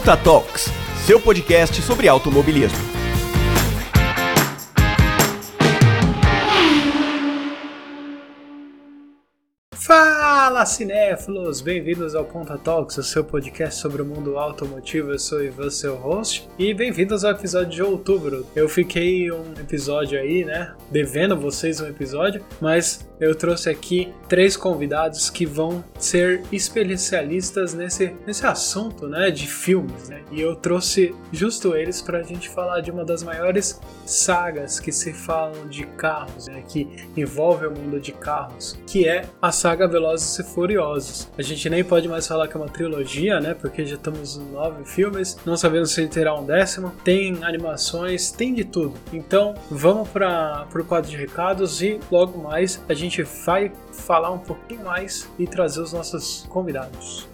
Ponta Talks, seu podcast sobre automobilismo. Fala cinéfilos, bem-vindos ao Ponta Talks, o seu podcast sobre o mundo automotivo. Eu sou Ivan, seu host, e bem-vindos ao episódio de outubro. Eu fiquei um episódio aí, né, devendo vocês um episódio, mas eu trouxe aqui três convidados que vão ser especialistas nesse, nesse assunto, né, de filmes, né? E eu trouxe justo eles para a gente falar de uma das maiores sagas que se falam de carros, né, que envolve o mundo de carros, que é a saga Velozes e Furiosos. A gente nem pode mais falar que é uma trilogia, né, porque já estamos em nove filmes, não sabemos se terá um décimo. Tem animações, tem de tudo. Então, vamos para o quadro de recados e logo mais a gente vai falar um pouquinho mais e trazer os nossos convidados.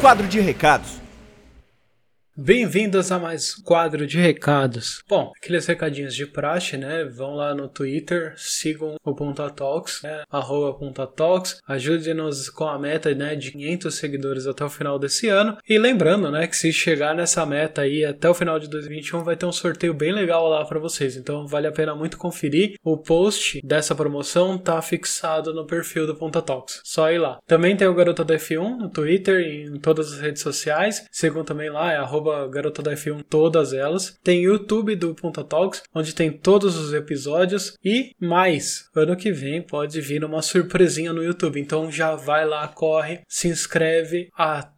Quadro de recados. Bem-vindos a mais quadro de recados. Bom, aqueles recadinhos de praxe, né? Vão lá no Twitter, sigam o Ponta Talks, né? Arroba Ponta Talks. Ajude-nos com a meta, né? De 500 seguidores até o final desse ano. E lembrando, né? Que se chegar nessa meta aí até o final de 2021, vai ter um sorteio bem legal lá para vocês. Então vale a pena muito conferir. O post dessa promoção tá fixado no perfil do Ponta Talks. Só ir lá. Também tem o Garota da F1 no Twitter e em todas as redes sociais. Sigam também lá, é arroba arroba Garota da F1, todas elas. Tem YouTube do Ponta Talks, onde tem todos os episódios e mais. Ano que vem pode vir uma surpresinha no YouTube. Então já vai lá, corre, se inscreve,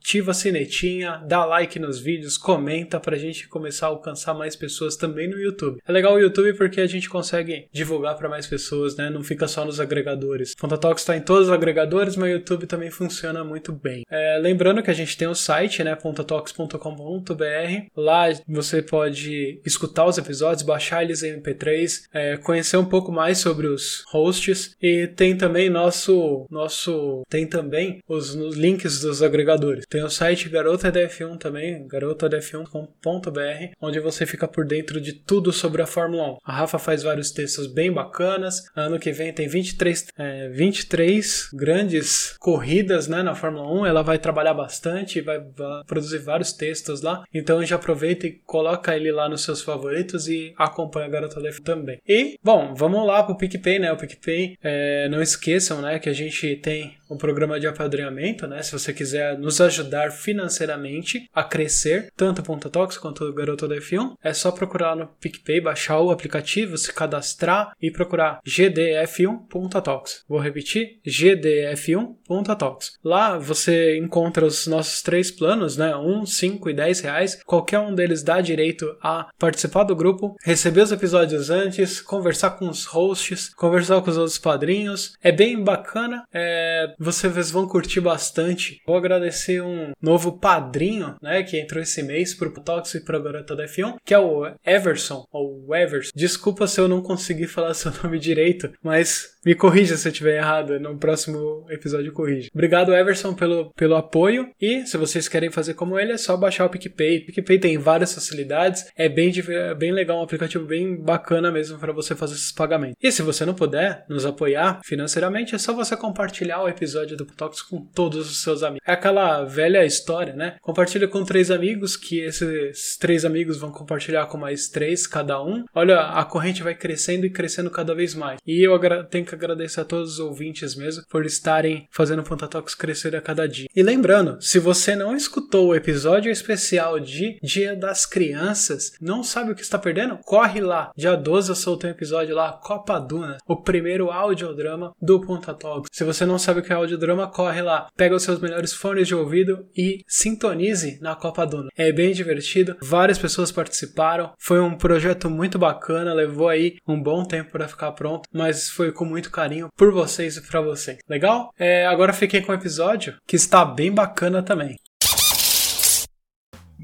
ativa a sinetinha, dá like nos vídeos, comenta pra gente começar a alcançar mais pessoas também no YouTube. É legal o YouTube porque a gente consegue divulgar para mais pessoas, né? Não fica só nos agregadores. Ponta Talks está em todos os agregadores, mas o YouTube também funciona muito bem. É, lembrando que a gente tem o site, né? pontatalks.com.br Lá você pode escutar os episódios, baixar eles em MP3, é, conhecer um pouco mais sobre os hosts e tem também nosso nosso tem também os, os links dos agregadores. Tem o site Garota DF1 também, garotadf1.com.br, onde você fica por dentro de tudo sobre a Fórmula 1. A Rafa faz vários textos bem bacanas. Ano que vem tem 23 é, 23 grandes corridas, né, na Fórmula 1. Ela vai trabalhar bastante, vai, vai produzir vários textos lá. Então já aproveita e coloca ele lá nos seus favoritos e acompanha a Garota Left também. E, bom, vamos lá pro PicPay, né? O PicPay, é, não esqueçam, né, que a gente tem um programa de apadrinhamento, né? Se você quiser nos ajudar financeiramente a crescer, tanto o Talks quanto o Garoto da F1, é só procurar no PicPay, baixar o aplicativo, se cadastrar e procurar GDF1.talks. Vou repetir, GDF1.talks. Lá você encontra os nossos três planos, né? 1, 5 e 10 reais. Qualquer um deles dá direito a participar do grupo, receber os episódios antes, conversar com os hosts, conversar com os outros padrinhos. É bem bacana. É vocês vão curtir bastante. Vou agradecer um novo padrinho, né, que entrou esse mês pro Tox e pro Garota da F1, que é o Everson, ou Evers. Desculpa se eu não consegui falar seu nome direito, mas me corrija se eu estiver errado, no próximo episódio corrija. Obrigado, Everson, pelo, pelo apoio. E se vocês querem fazer como ele, é só baixar o PicPay. O PicPay tem várias facilidades, é bem, é bem legal, um aplicativo bem bacana mesmo para você fazer esses pagamentos. E se você não puder nos apoiar financeiramente, é só você compartilhar o episódio do Putox com todos os seus amigos. É aquela velha história, né? Compartilha com três amigos, que esses três amigos vão compartilhar com mais três cada um. Olha, a corrente vai crescendo e crescendo cada vez mais. E eu tenho que agradecer a todos os ouvintes mesmo por estarem fazendo o Pontatox crescer a cada dia. E lembrando, se você não escutou o episódio especial de Dia das Crianças, não sabe o que está perdendo? Corre lá. Dia 12 eu soltei um episódio lá, Copa Duna, o primeiro audiodrama do Pontatox. Se você não sabe o que é audiodrama, corre lá. Pega os seus melhores fones de ouvido e sintonize na Copa Duna. É bem divertido, várias pessoas participaram. Foi um projeto muito bacana, levou aí um bom tempo para ficar pronto, mas foi com muito carinho por vocês e para vocês. Legal? É, agora fiquei com o episódio que está bem bacana também.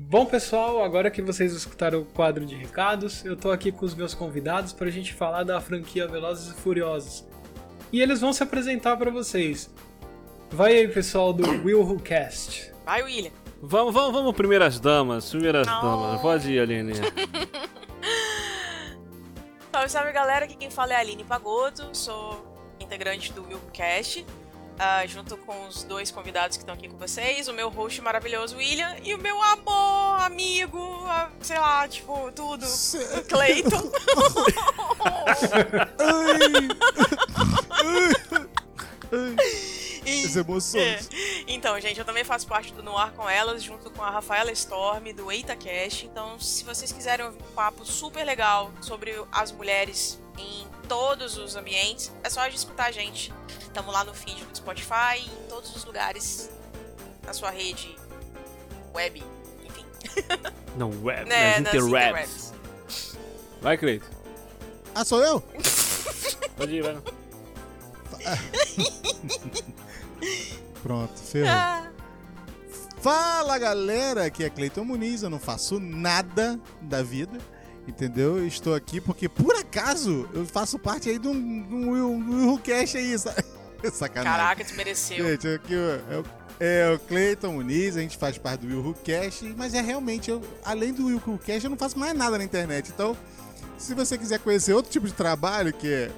Bom, pessoal, agora que vocês escutaram o quadro de recados, eu tô aqui com os meus convidados para a gente falar da franquia Velozes e Furiosos. E eles vão se apresentar para vocês. Vai aí, pessoal do Will Who Cast. Vai, William. Vamos, vamos, vamos, primeiras damas, primeiras oh. damas. Pode ir, Aline. Salve, salve galera, aqui quem fala é a Aline Pagoto, sou integrante do Willcast, uh, junto com os dois convidados que estão aqui com vocês, o meu host maravilhoso William e o meu amor, amigo, uh, sei lá, tipo, tudo, o As emoções. É. Então, gente, eu também faço parte do Noir com Elas, junto com a Rafaela Storm, do EitaCast. Então, se vocês quiserem ouvir um papo super legal sobre as mulheres em todos os ambientes, é só escutar a gente. Estamos lá no feed do Spotify, em todos os lugares, na sua rede web, enfim. Não, web, Né, nas nas interwebs. Vai, Cleito. Ah, sou eu? Pode ir, vai. Pronto, ferrou. Ah, Fala galera, aqui é Cleiton Muniz, eu não faço nada da vida, entendeu? Eu estou aqui porque por acaso eu faço parte aí de um, de um, Will- um Willcast aí, sa- sacanagem. caraca, desmereceu. Gente, aqui é o, é o Cleiton Muniz, a gente faz parte do Will Cast, mas é realmente, eu, além do Will Cast, eu não faço mais nada na internet. Então, se você quiser conhecer outro tipo de trabalho que é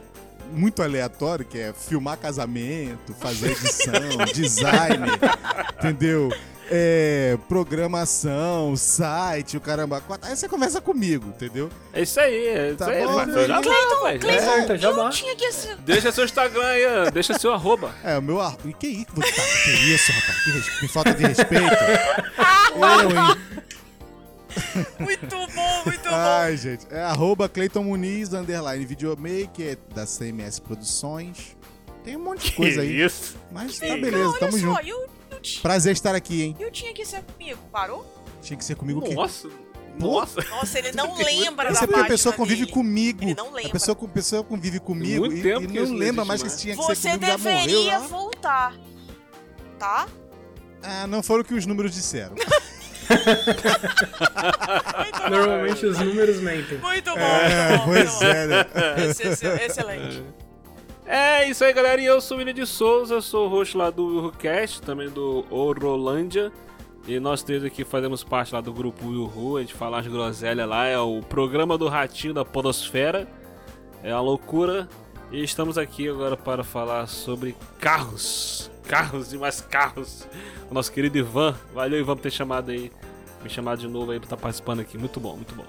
muito aleatório, que é filmar casamento, fazer edição, design, entendeu? É, programação, site, o caramba. Aí você conversa comigo, entendeu? É isso aí, é isso Tá aí. bom. Cleiton, Já vai, rapaz. Cleiton, É. já eu tinha que ser... Deixa seu Instagram aí, ó. deixa seu arroba. É, o meu. ar- E que isso? Tá, que isso, rapaz? Que, res- que falta de respeito. eu, hein? Muito bom, muito bom. Ai, gente. É arroba Cleiton Muniz, underline videomaker, é da CMS Produções. Tem um monte de coisa aí. isso? Mas tá Não, beleza, olha tamo só, junto. eu, eu, ti- Prazer estar aqui, hein? eu tinha que ser comigo, parou? Tinha que ser comigo que. Nossa. Nossa. Nossa, ele não lembra Isso da é porque a pessoa convive dele. comigo. Ele não A lembra. pessoa, a pessoa convive comigo Muito e, tempo e que não lembra mais que tinha que ser Você comigo. Já morreu deveria lá. voltar. Tá? Ah, não foram o que os números disseram. Normalmente os números mentem. Muito bom, É, muito bom. pois muito bom. é, né? Ex- ex- Excelente. É isso aí, galera. E eu sou o William de Souza, sou o host lá do Willcast, também do Orolândia. E nós três aqui fazemos parte lá do grupo Willhu, a gente fala as groselhas lá, é o programa do ratinho da podosfera. É uma loucura. E estamos aqui agora para falar sobre carros. Carros e mais carros. O nosso querido Ivan. Valeu, Ivan, por ter chamado aí. Me chamado de novo aí pra estar participando aqui. Muito bom, muito bom.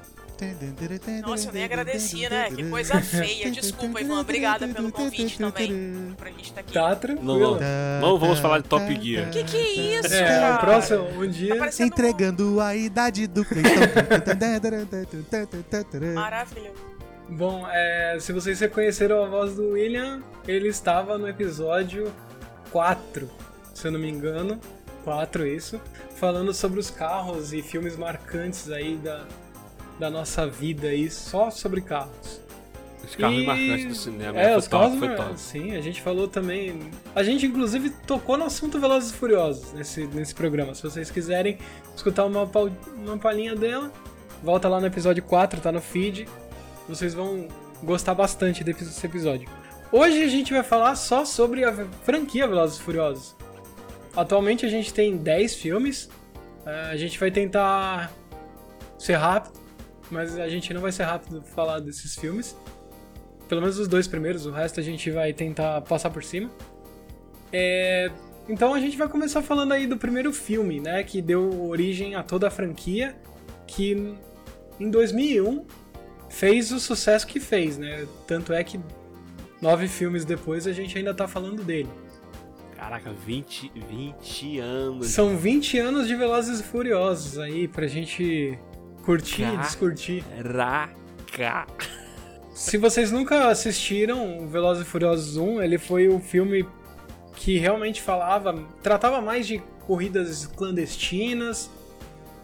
Nossa, eu nem agradecia, né? Que coisa feia. Desculpa, Ivan. Obrigada pelo convite também. Pra gente estar aqui. Tá Não, tranquilo. não. Não vamos falar de Top Gear. Que que é isso, É, cara? o próximo, um dia. Tá parecendo Entregando a idade do Cleiton. Maravilhoso. Bom, é, se vocês reconheceram a voz do William, ele estava no episódio 4, se eu não me engano. 4, isso. Falando sobre os carros e filmes marcantes aí da, da nossa vida aí, só sobre carros. Os carros E- marcantes do cinema. É, foi os top, carros, foi top. sim, a gente falou também. A gente inclusive tocou no assunto Velozes e Furiosos nesse, nesse programa. Se vocês quiserem escutar uma, uma palhinha dela, volta lá no episódio 4, tá no feed. Vocês vão gostar bastante desse episódio. Hoje a gente vai falar só sobre a franquia Velozes e Furiosos. Atualmente a gente tem 10 filmes. É, A gente vai tentar ser rápido, mas a gente não vai ser rápido falar desses filmes. Pelo menos os dois primeiros, o resto a gente vai tentar passar por cima. É, Então a gente vai começar falando aí do primeiro filme, né? Que deu origem a toda a franquia, que em 2001 fez o sucesso que fez, né? Tanto é que nove filmes depois a gente ainda tá falando dele. Caraca, 20, 20 anos. São 20 anos de Velozes e Furiosos aí pra gente curtir e discutir. Caraca. Se vocês nunca assistiram o Velozes e Furiosos 1, ele foi o filme que realmente falava, tratava mais de corridas clandestinas,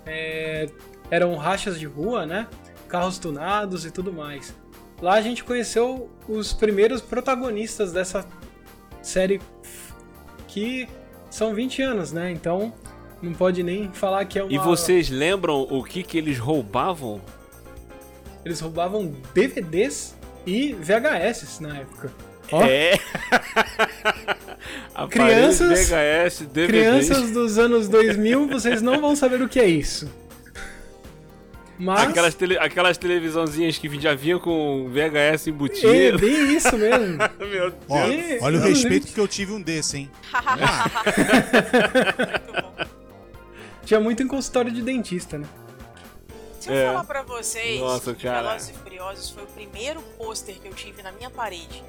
é, eram rachas de rua, né? Carros tunados e tudo mais. Lá a gente conheceu os primeiros protagonistas dessa série que são 20 anos, né? Então não pode nem falar que é uma. E vocês lembram o que que eles roubavam? Eles roubavam DVDs e VHS na época. Ó, É. Crianças- VHS, DVDs. Crianças dos anos 2000, vocês não vão saber o que é isso. Mas. Aquelas, tele, aquelas televisãozinhas que já vinham com VHS É embutido. bem isso mesmo. Meu Deus. Ó, É, olha o não, respeito gente. que eu tive um desse, hein? Muito bom. Tinha muito em consultório de dentista, né? Se eu É. falar pra vocês Nossa, que cara. Velozes e Furiosos foi o primeiro pôster que eu tive na minha parede.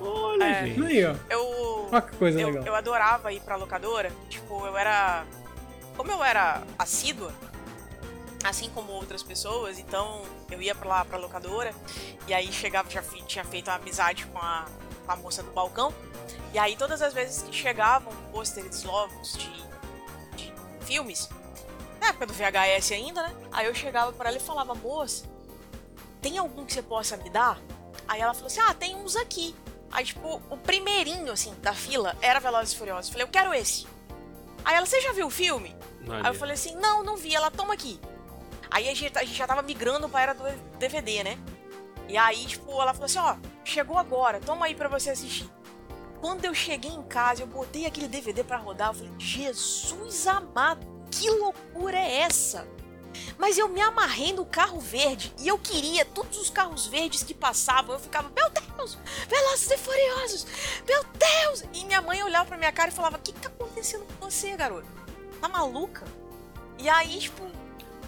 Olha, É. gente. Aí, ó. Eu, Olha que coisa eu, legal. eu adorava ir pra locadora. Tipo, eu era. Como eu era assídua, assim como outras pessoas, então eu ia pra lá pra locadora. E aí chegava, já tinha feito uma amizade com a, com a moça do balcão. E aí todas as vezes que chegavam pôsteres novos de, de filmes, na época do VHS ainda, né? Aí eu chegava pra ela e falava, moça, tem algum que você possa me dar? Aí ela falou assim, ah, tem uns aqui. Aí, tipo, o primeirinho, assim, da fila era Velozes e Furiosos. Eu falei, eu quero esse. Aí ela, você já viu o filme? Aí eu falei assim, não, não vi. Ela, toma aqui. Aí a gente, a gente já tava migrando pra era do DVD, né? E aí, tipo, ela falou assim, ó, chegou agora, toma aí pra você assistir. Quando eu cheguei em casa, eu botei aquele DVD pra rodar, eu falei, Jesus amado, que loucura é essa? Mas eu me amarrei no carro verde e eu queria todos os carros verdes que passavam. Eu ficava, meu Deus, Velozes e Furiosos, meu Deus! E minha mãe olhava pra minha cara e falava, o que, que tá acontecendo com você, garoto? Tá maluca? E aí, tipo,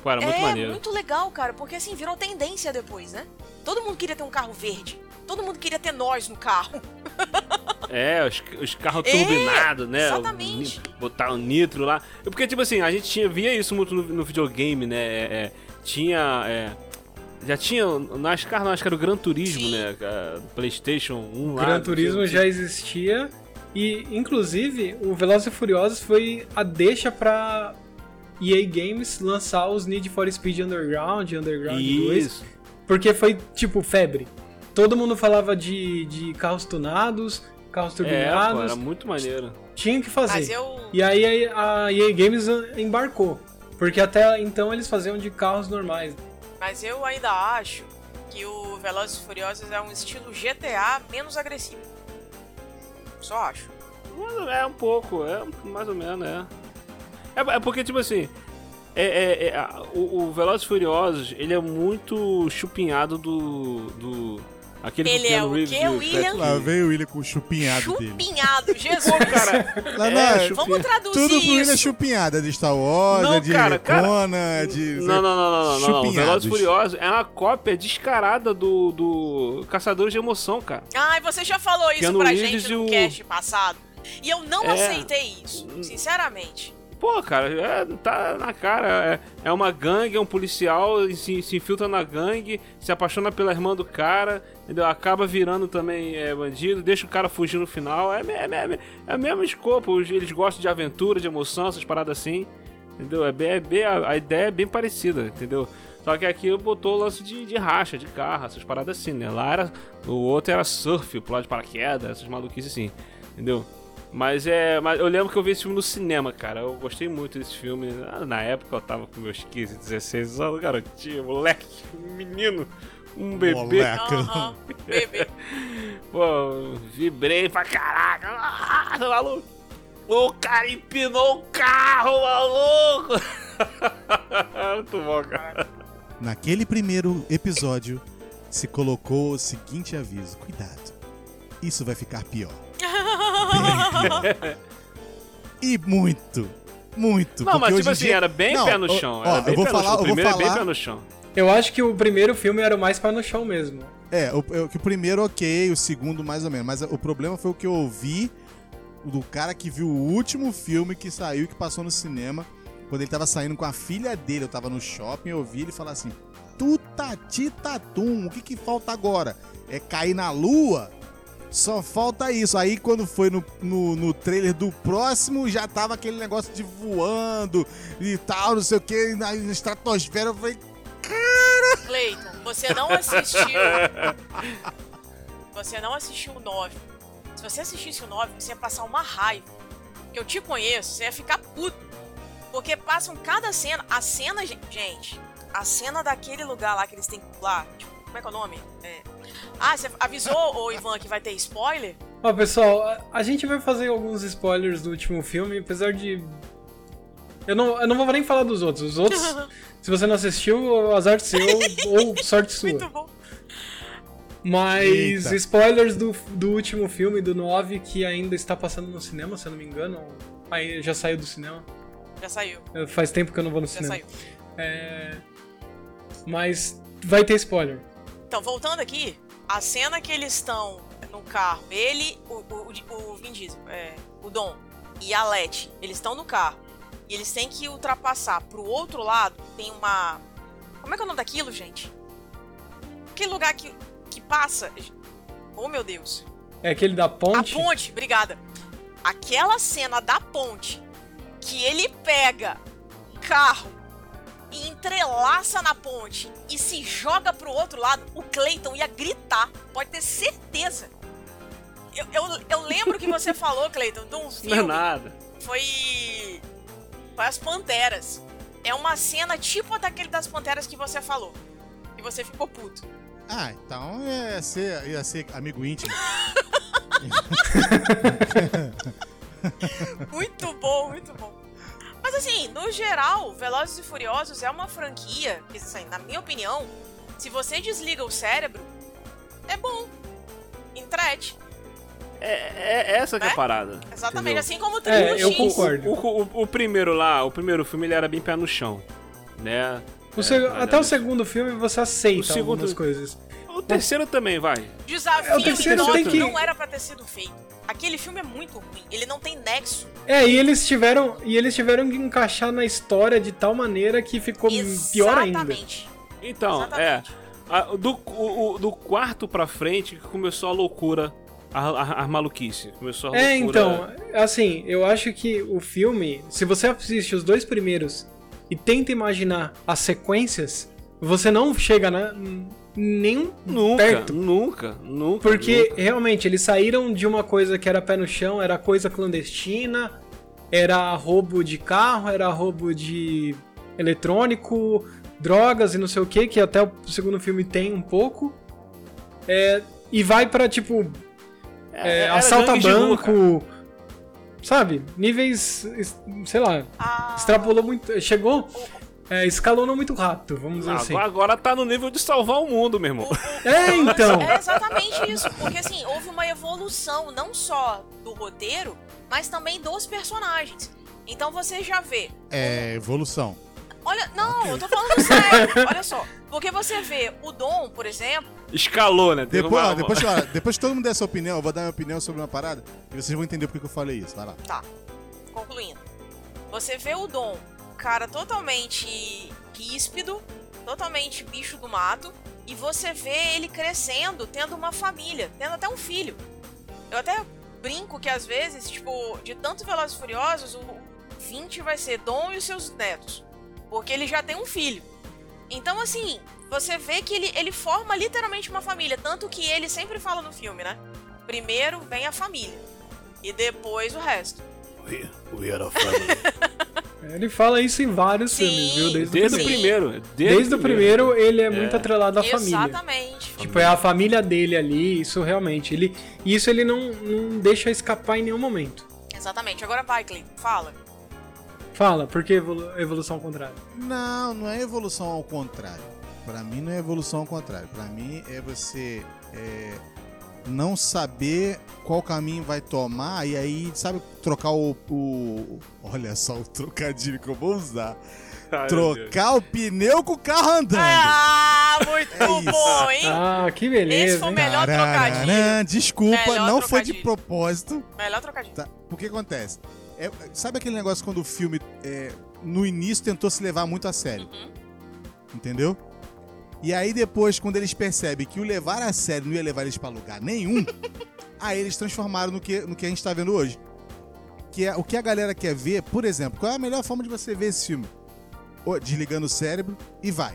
Pô, era muito é maneiro. muito legal, cara, porque assim, virou tendência depois, né? Todo mundo queria ter um carro verde. Todo mundo queria ter nós no carro. É, os, os carros É, turbinados, né? exatamente. O Botar o nitro lá. Porque, tipo assim, a gente tinha, via isso muito no, no videogame, né? É, é, tinha. é, já tinha. NASCAR, não, acho que era o Gran Turismo, Sim. né? é, PlayStation 1 lá. Gran Turismo já existia e, inclusive, o Velozes e Furiosos foi a deixa pra EA Games lançar os Need for Speed Underground, Underground 2, Isso. porque foi, tipo, febre. Todo mundo falava de, de carros tunados, carros É, pô, turbinados, era muito maneiro. tinha que fazer. Mas eu. E aí a a EA Games embarcou, porque até então eles faziam de carros normais. Mas eu ainda acho que o Velozes e Furiosos é um estilo GTA menos agressivo. Só acho. Mas É um pouco, é mais ou menos, é. É, é porque, tipo assim, é, é- é- o, o Velozes Furiosos, ele é muito chupinhado do... do aquele Ele que é o Reeves quê, e o William? Lá veio o William com o chupinhado dele. Chupinhado, Jesus! Cara, Lá é, na- chupinhado. Vamos traduzir Tudo pro William é isso. chupinhada, de Star Wars, Não, é de cara, cara. Conan, de... Não, não, não, não, não, não. Velozes Furiosos é uma cópia descarada do, do Caçadores de Emoção, cara. Ai, você já falou isso Keanu pra Reeves gente no o- cast passado. E eu não É. aceitei isso, sinceramente. Pô, cara, é, tá na cara. É, é uma gangue, é um policial, se, se infiltra na gangue, se apaixona pela irmã do cara, entendeu? Acaba virando também é, bandido, deixa o cara fugir no final. É, é, é, é o mesmo escopo. Eles gostam de aventura, de emoção, essas paradas assim. Entendeu? É bem, é bem- a, a ideia é bem parecida, entendeu? Só que aqui botou o lance de, de racha, de carro, essas paradas assim, né? Lá era. O outro era surf, pular de paraquedas, essas maluquices assim, entendeu? Mas é. Mas eu lembro que eu vi esse filme no cinema, cara. Eu gostei muito desse filme. Ah, Na época eu tava com meus 15, 16 anos, garotinho, moleque, menino, um bebê. Moleque. Bebê. Pô, vibrei pra caraca. Ah, tá maluco? O cara empinou o carro, maluco! Muito bom, cara. Naquele primeiro episódio, se colocou o seguinte aviso: cuidado, isso vai ficar pior. E muito, muito. Não, mas tipo assim, dia- era bem Não, pé no chão. ó, eu vou falar, chão. O primeiro é bem pé no chão. Eu acho que o primeiro filme era o mais pé no chão mesmo. É, o, o- que o primeiro ok, o segundo mais ou menos. Mas o problema foi o que eu ouvi do cara que viu o último filme que saiu e que passou no cinema. Quando ele tava saindo com a filha dele, eu tava no shopping, eu ouvi ele falar assim: Tutati tatum, o que que falta agora? É cair na lua? Só falta isso. Aí quando foi no, no, no trailer do próximo, já tava aquele negócio de voando e tal, não sei o que, na estratosfera. Eu falei, Cleiton, você não assistiu. Você não assistiu o 9. Se você assistisse o 9, você ia passar uma raiva. Que eu te conheço, você ia ficar puto. Porque passam cada cena. A cena, gen- gente. A cena daquele lugar lá que eles têm que pular. Tipo, como é que é o nome? É. Ah, você avisou, ô Ivan, que vai ter spoiler? Ó, pessoal, a, a gente vai fazer alguns spoilers do último filme, apesar de Eu não, eu não vou nem falar dos outros. Os outros, se você não assistiu, azar seu ou sorte sua. Muito bom. Mas Eita. spoilers do, do último filme, do 9, que ainda está passando no cinema, se eu não me engano. Aí já saiu do cinema. Já saiu, Faz tempo que eu não vou no já cinema. saiu. É, Mas vai ter spoiler. Então, voltando aqui, a cena que eles estão no carro, ele, o, o, o- Vin Diesel, é, o Dom e a Letty, eles estão no carro. E eles têm que ultrapassar pro outro lado, tem uma... Como é que é o nome daquilo, gente? Aquele lugar que, que passa... Oh, meu Deus. É aquele da ponte. A ponte, obrigada. Aquela cena da ponte que ele pega o carro e entrelaça na ponte e se joga pro outro lado, o Clayton ia gritar. Pode ter certeza. Eu, eu, eu lembro que você falou, Clayton, de um Não é filme. nada. Foi. Foi as Panteras. É uma cena tipo a daquele das Panteras que você falou. E você ficou puto. Ah, então ia ser, ia ser amigo íntimo. Muito bom, muito bom. Mas assim, no geral, Velozes e Furiosos é uma franquia que, assim, na minha opinião, se você desliga o cérebro, é bom. Entrete. É, é essa que é a Né? parada. Exatamente, entendeu? assim como o É, Triple eu X. concordo. O, o- o primeiro lá, o primeiro filme, ele era bem pé no chão. Né? O É, Até é- o segundo filme você aceita O segundo- algumas coisas. O terceiro também, vai. Desafio É, o terceiro tem que- não era pra ter sido feito. Aquele filme é muito ruim. Ele não tem nexo. É, e eles tiveram. E eles tiveram que encaixar na história de tal maneira que ficou pior ainda. Exatamente. Então, Exatamente. é. a- do, o- do quarto pra frente que começou a loucura, a, a, a maluquice. Começou a É, loucura. então, assim, eu acho que o filme, se você assiste os dois primeiros e tenta imaginar as sequências, você não chega na, nem Nunca, perto. nunca, nunca. Porque nunca. realmente eles saíram de uma coisa que era pé no chão, era coisa clandestina, era roubo de carro, era roubo de eletrônico, drogas e não sei o que, que até o segundo filme tem um pouco. É, e vai pra tipo é, era assalta banco, sabe? Níveis, sei lá, Ah, extrapolou muito, chegou, é, escalonou muito rápido, vamos dizer assim. Agora, agora tá no nível de salvar o mundo, meu irmão. É, então. É exatamente isso, porque assim, houve uma evolução não só do roteiro, mas também dos personagens. Então você já vê. É evolução. Olha, não, eu tô falando sério. Olha só. Porque você vê o Dom, por exemplo. Escalou, né? Depois, uma- ó, depois, ó, depois que todo mundo der sua opinião, eu vou dar minha opinião sobre uma parada e vocês vão entender por que eu falei isso. Vai lá. Tá, concluindo. Você vê o Dom, cara totalmente ríspido, totalmente bicho do mato, e você vê ele crescendo, tendo uma família, tendo até um filho. Eu até brinco que às vezes, tipo, de tanto Velozes e Furiosos, o 20 vai ser Dom e os seus netos. Porque ele já tem um filho. Então, assim, você vê que ele, ele forma literalmente uma família. Tanto que ele sempre fala no filme, né? Primeiro vem a família. E depois o resto. Ele fala isso em vários Sim. filmes, viu? Desde, Desde o primeiro. primeiro. Desde o primeiro, ele é muito É. atrelado à família. Exatamente. Tipo, é a família dele ali, isso realmente. Ele, isso ele não, não deixa escapar em nenhum momento. Exatamente. Agora vai, Cleiton. Fala. Fala, por que evolu- evolução contrária? Não, não é evolução ao contrário. Pra mim não é evolução ao contrário. Pra mim é você é, não saber qual caminho vai tomar e aí, sabe, trocar o. o- olha só o trocadilho que eu vou usar. Ai, trocar o pneu com o carro andando. Ah, muito É bom, hein? Ah, que beleza, Esse foi o melhor trocadilho. Desculpa, Melhor não foi de trocadilho. propósito. Melhor trocadilho. Tá? O que acontece? É, sabe aquele negócio quando o filme, é, no início, tentou se levar muito a sério? Uhum. Entendeu? E aí depois, quando eles percebem que o levar a sério não ia levar eles pra lugar nenhum, aí eles transformaram no que, no que a gente tá vendo hoje. Que é o que a galera quer ver, por exemplo, qual é a melhor forma de você ver esse filme? Desligando o cérebro e vai.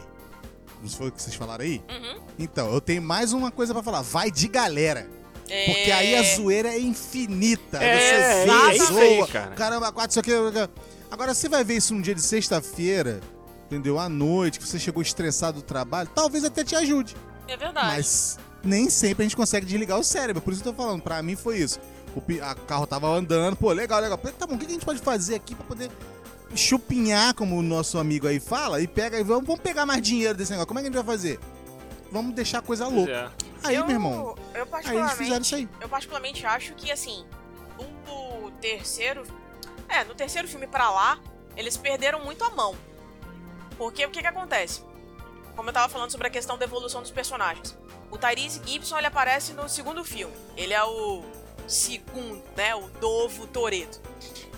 Não foi o que vocês falaram aí? Uhum. Então, eu tenho mais uma coisa pra falar. Vai de galera. É... Porque aí a zoeira é infinita. É, você é zoa, aí, cara. caramba, quatro, isso aqui. Agora, você vai ver isso num dia de sexta-feira, entendeu? À noite, que você chegou estressado do trabalho, talvez até te ajude. É verdade. Mas nem sempre a gente consegue desligar o cérebro. Por isso que eu tô falando, pra mim foi isso. O carro tava andando, pô, legal, legal. Tá bom, o que a gente pode fazer aqui pra poder chupinhar, como o nosso amigo aí fala, e pega e vamos, vamos pegar mais dinheiro desse negócio. Como é que a gente vai fazer? Vamos deixar a coisa louca. Aí, eu, meu irmão, Eu aí eles fizeram isso particularmente, aí. eu particularmente acho que, assim, do terceiro... É, no terceiro filme pra lá, eles perderam muito a mão. Porque o que que acontece? Como eu tava falando sobre a questão da evolução dos personagens. O Tyrese Gibson, ele aparece no segundo filme. Ele é o segundo, né? O novo Toreto.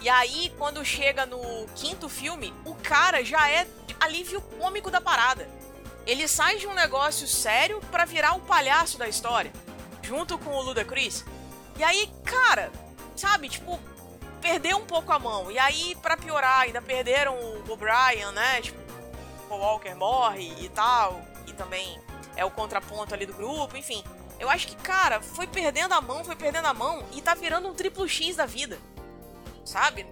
E aí, quando chega no quinto filme, o cara já é alívio cômico da parada. Ele sai de um negócio sério pra virar o palhaço da história, junto com o Ludacris. E aí, cara, sabe, tipo, perdeu um pouco a mão. E aí, pra piorar, ainda perderam o O'Brien, né? Tipo, o Walker morre e tal. E também é o contraponto ali do grupo, enfim. Eu acho que, cara, foi perdendo a mão, foi perdendo a mão e tá virando um triplo X da vida. Sabe?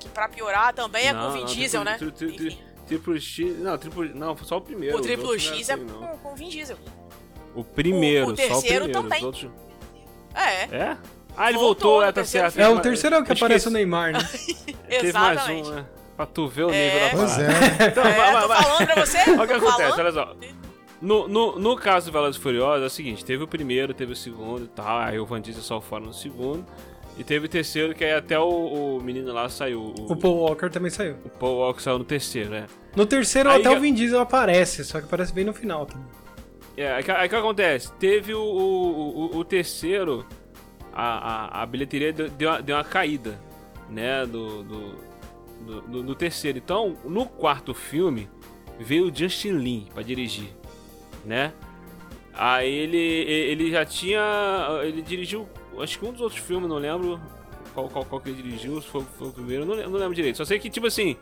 Que pra piorar também é com o Vin Diesel, né? Tri, tri, tri, Enfim, triplo X. Não, triplo. Não, só o primeiro. o triplo não X é assim, não. com, com o Vin Diesel. O primeiro, O- o só o terceiro primeiro. também. Os outros... É, É? Ah, ele Voltou voltou, é, tá terceiro certo. É o terceiro que acho aparece o Neymar, né? Teve mais exatamente. um, né? Pra tu ver o É. nível da Pois parada. é. Então, É, vai, vai, falando pra você. Olha o que acontece, falando. olha só. No, no, no caso do Velozes e Furiosos é o seguinte, teve o primeiro, teve o segundo e tal, aí o Van Diesel saiu fora no segundo, e teve o terceiro, que aí até o, o menino lá saiu, o, O Paul Walker também saiu. o Paul Walker saiu no terceiro, né? No terceiro, Aí até já- o Vin Diesel aparece, só que aparece bem no final também. É, aí que- aí que acontece, teve o, o, o, o terceiro, a, a, a bilheteria deu, deu, uma, deu uma caída, né, do, do, do- do terceiro. Então, no quarto filme, veio o Justin Lin pra dirigir, né? Aí ele, ele já tinha, ele dirigiu, acho que um dos outros filmes, não lembro qual, qual, qual que ele dirigiu, se foi, foi o primeiro, não, não lembro direito. Só sei que, tipo assim,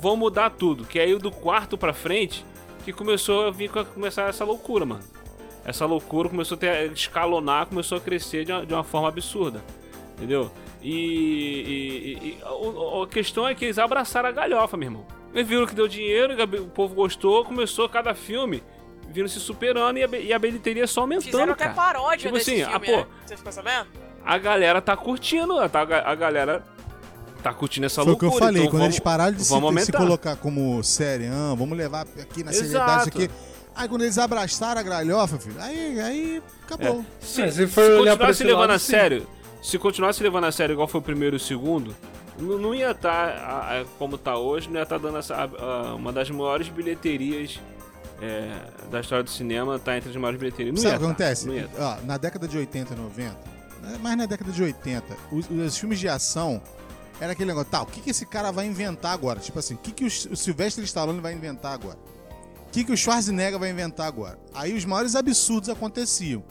vão mudar tudo, que aí do quarto pra frente que começou a vir começar essa loucura, mano. Essa loucura começou a ter, escalonar, começou a crescer de uma, de uma forma absurda, entendeu? E, e- e- a, a questão é que eles abraçaram a galhofa, meu irmão. Eles viram que deu dinheiro, o povo gostou, começou cada filme vindo se superando e a, e a bilheteria só aumentando, Fizeram até cara. paródia Tipo desse assim, filme, ah, pô, né? Você ficou sabendo? A galera tá curtindo, tá, a galera tá curtindo essa Foi o que loucura. eu falei, então quando vamos- eles pararam de se, se colocar como série, ah, vamos levar aqui na seriedade aqui. Aí quando eles abraçaram a gralhofa, filho, aí, aí acabou. Se, É, se se, for olhar pra continuar se levando lado, a sim. sério, se continuar se levando a sério igual foi o primeiro e o segundo, não, não ia estar como tá hoje, não ia estar dando essa, a- a- uma das maiores bilheterias é, da história do cinema, tá entre as maiores bilheterias. Não Sabe o que tá, acontece? tá. Ó, na década de 80 e 90, né, mais na década de 80, os, os filmes de ação era aquele negócio, tá, o que, que esse cara vai inventar agora? Tipo assim, o que, que o, o Sylvester Stallone vai inventar agora? O que, que o Schwarzenegger vai inventar agora? Aí os maiores absurdos aconteciam.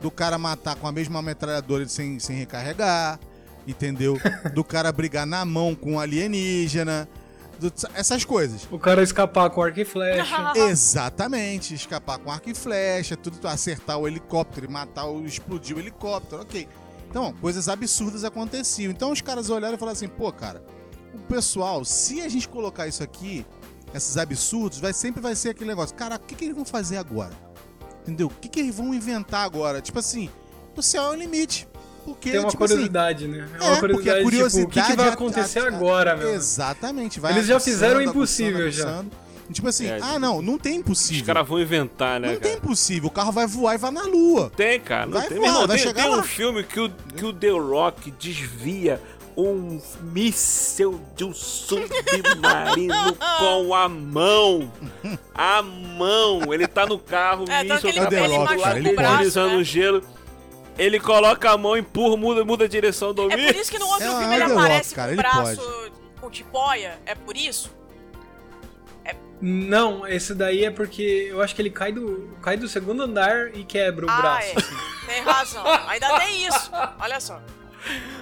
Do cara matar com a mesma metralhadora sem, sem recarregar, entendeu? Do cara brigar na mão com um alienígena, do- essas coisas. O cara escapar com arco e flecha. Exatamente, escapar com arco e flecha, tudo acertar o helicóptero e matar o explodir o helicóptero, ok. Então, coisas absurdas aconteciam. Então os caras olharam e falaram assim, pô, cara, o pessoal, se a gente colocar isso aqui, esses absurdos, vai sempre vai ser aquele negócio, cara, o que, que eles vão fazer agora? Entendeu? O que, que eles vão inventar agora? Tipo assim, o céu é o limite. Porque, Tem uma tipo assim, curiosidade, né? É é, uma porque a curiosidade, curiosidade tipo, o que, que vai a- acontecer a- a- agora, meu? Exatamente. Vai Eles já fizeram o impossível já. aguçando. Tipo assim, É, ah não, não tem Os impossível. caras vão inventar, né, Não cara? tem impossível, o carro vai voar e vai na lua. Tem, cara. Não Vai tem, voar, meu irmão, vai tem, chegar tem lá. um filme que o, que o The Rock desvia um míssel de um submarino com a mão. A mão. Ele tá no carro, o É, míssel que É o ele, The ele Rock, machuca cara, ele o pode. né? gelo. Ele coloca a mão, empurra, muda, muda a direção do É por isso que no outro É, filme é ele aparece Rock, cara, com o braço com tipóia. É por isso? Não, esse daí é porque eu acho que ele cai do, cai do segundo andar e quebra o ah, braço. é. Tem razão. Ainda tem isso. Olha só.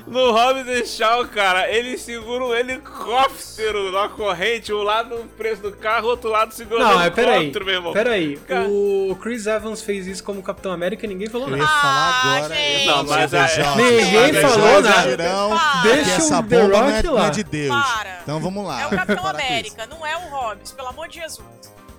No Hobbs e Shaw, cara, ele segura um helicóptero na corrente, um lado preso do carro, outro lado segura Não, o é helicóptero, meu irmão. Peraí. Cara. O Chris Evans fez isso como Capitão América e ninguém falou Eu nada. ia falar Ah, agora. eu ia gente. falar Não, mas sobre é-. Ninguém Mas falou nada. Girão, Deixa essa o The bomba não é, Rock não é lá. de Deus. Para. Então vamos lá. É o Capitão. América, não é o Hobbs, pelo amor de Jesus.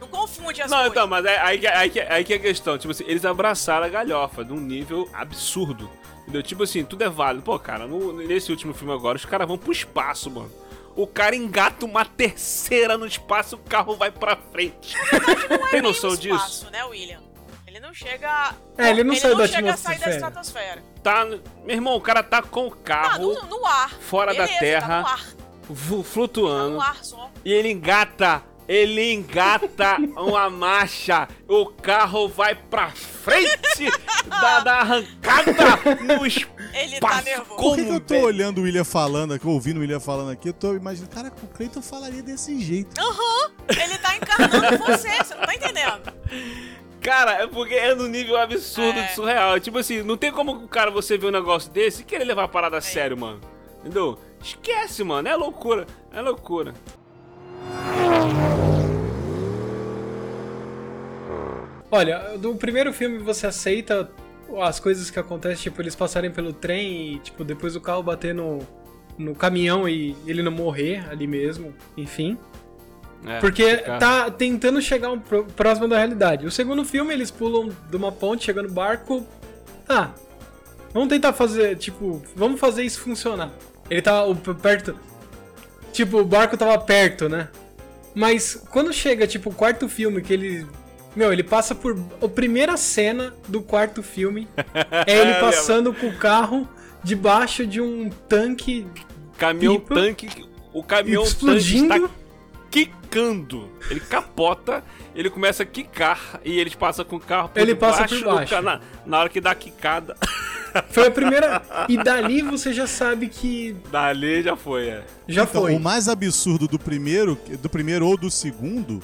Não confunde as Não, coisas. então, mas é- aí, que- aí, que- aí que é a questão. Tipo assim, eles abraçaram a galhofa de um nível absurdo. Entendeu? Tipo assim, tudo é válido. Pô, cara, no- nesse último filme agora, os caras vão pro espaço, mano. o cara engata uma terceira no espaço, o carro vai pra frente. Tem noção Nem no espaço, disso? né, William? Ele não chega. É, ele não saiu da chega a sair da atmosfera. estratosfera. Tá, meu irmão, o cara tá com o Tá carro no, no ar. fora da Beleza, terra, Tá no ar. fu- Tá flutuando. no ar só. E ele engata, ele engata uma marcha. O carro vai pra frente da, da arrancada no espaço. Ele tá nervoso. Por que, que eu tô olhando o William falando aqui, ouvindo o William falando aqui? Eu tô imaginando, cara, o Cleiton falaria desse jeito. Ele tá encarnando você, você não tá entendendo. Cara, é porque é no nível absurdo É. de surreal. Tipo assim, não tem como o cara você ver um negócio desse e querer levar a parada a sério, mano. Entendeu? Esquece, mano. É loucura. É loucura. Olha, do primeiro filme você aceita as coisas que acontecem, tipo, eles passarem pelo trem e, tipo, depois o carro bater no, no caminhão e ele não morrer ali mesmo, enfim. É, Porque tá tentando chegar um próximo da realidade. O segundo filme, eles pulam de uma ponte, chegando no barco. Ah, vamos tentar fazer, tipo, vamos fazer isso funcionar. Ele tá perto. Tipo, o barco tava perto, né? Mas quando chega, tipo, o quarto filme, que ele. Meu, ele passa por. A primeira cena do quarto filme é ele passando com o carro debaixo de um tanque Caminhão pipa, tanque. O caminhão explodindo. tanque quicando. Ele capota, ele começa a quicar e eles passam com o carro por Ele passa por baixo. ca- na, na hora que dá a quicada. Foi a primeira. E dali você já sabe que Dali já foi, é. já então, foi. o mais absurdo do primeiro, do primeiro ou do segundo,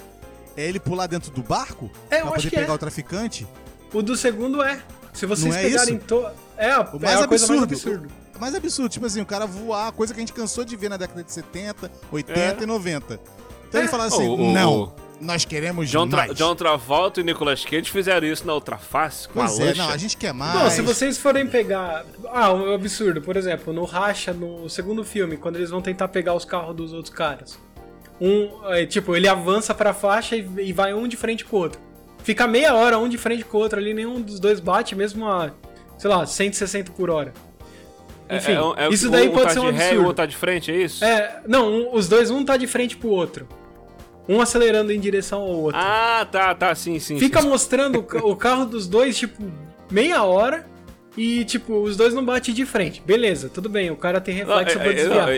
é ele pular dentro do barco É, eu pra acho poder que pegar é. o traficante. O do segundo é. Se vocês Não é pegarem isso? to... É, a- O é mais a coisa mais absurdo. absurda. O mais absurdo, tipo assim, o cara voar, coisa que a gente cansou de ver na década de 70, 80 É. e 90. Então ele fala assim: O- o- não, o- nós queremos John, Tra mais. John Travolta e Nicolas Cage fizeram isso na outra face com Pois a é, lancha. não, a gente quer mais. Não, se vocês forem pegar. Ah, um absurdo. Por exemplo, no Racha, no segundo filme, quando eles vão tentar pegar os carros dos outros caras. Um, é, tipo, ele avança pra faixa e, e vai um de frente com o outro. Fica meia hora um de frente com o outro ali, nenhum dos dois bate, mesmo a, sei lá, 160 por hora. É- Enfim, é é isso daí um pode tá ser um de ré o absurdo. outro tá de frente, é isso? É, não, um- os dois, um tá de frente pro outro. Um acelerando em direção ao outro. Ah, tá, tá, sim, sim. Fica sim. mostrando o ca- o carro dos dois, tipo, meia hora. E, tipo, os dois não batem de frente. Beleza, tudo bem, o cara tem Não, reflexo é- pra é- desviar. não, e,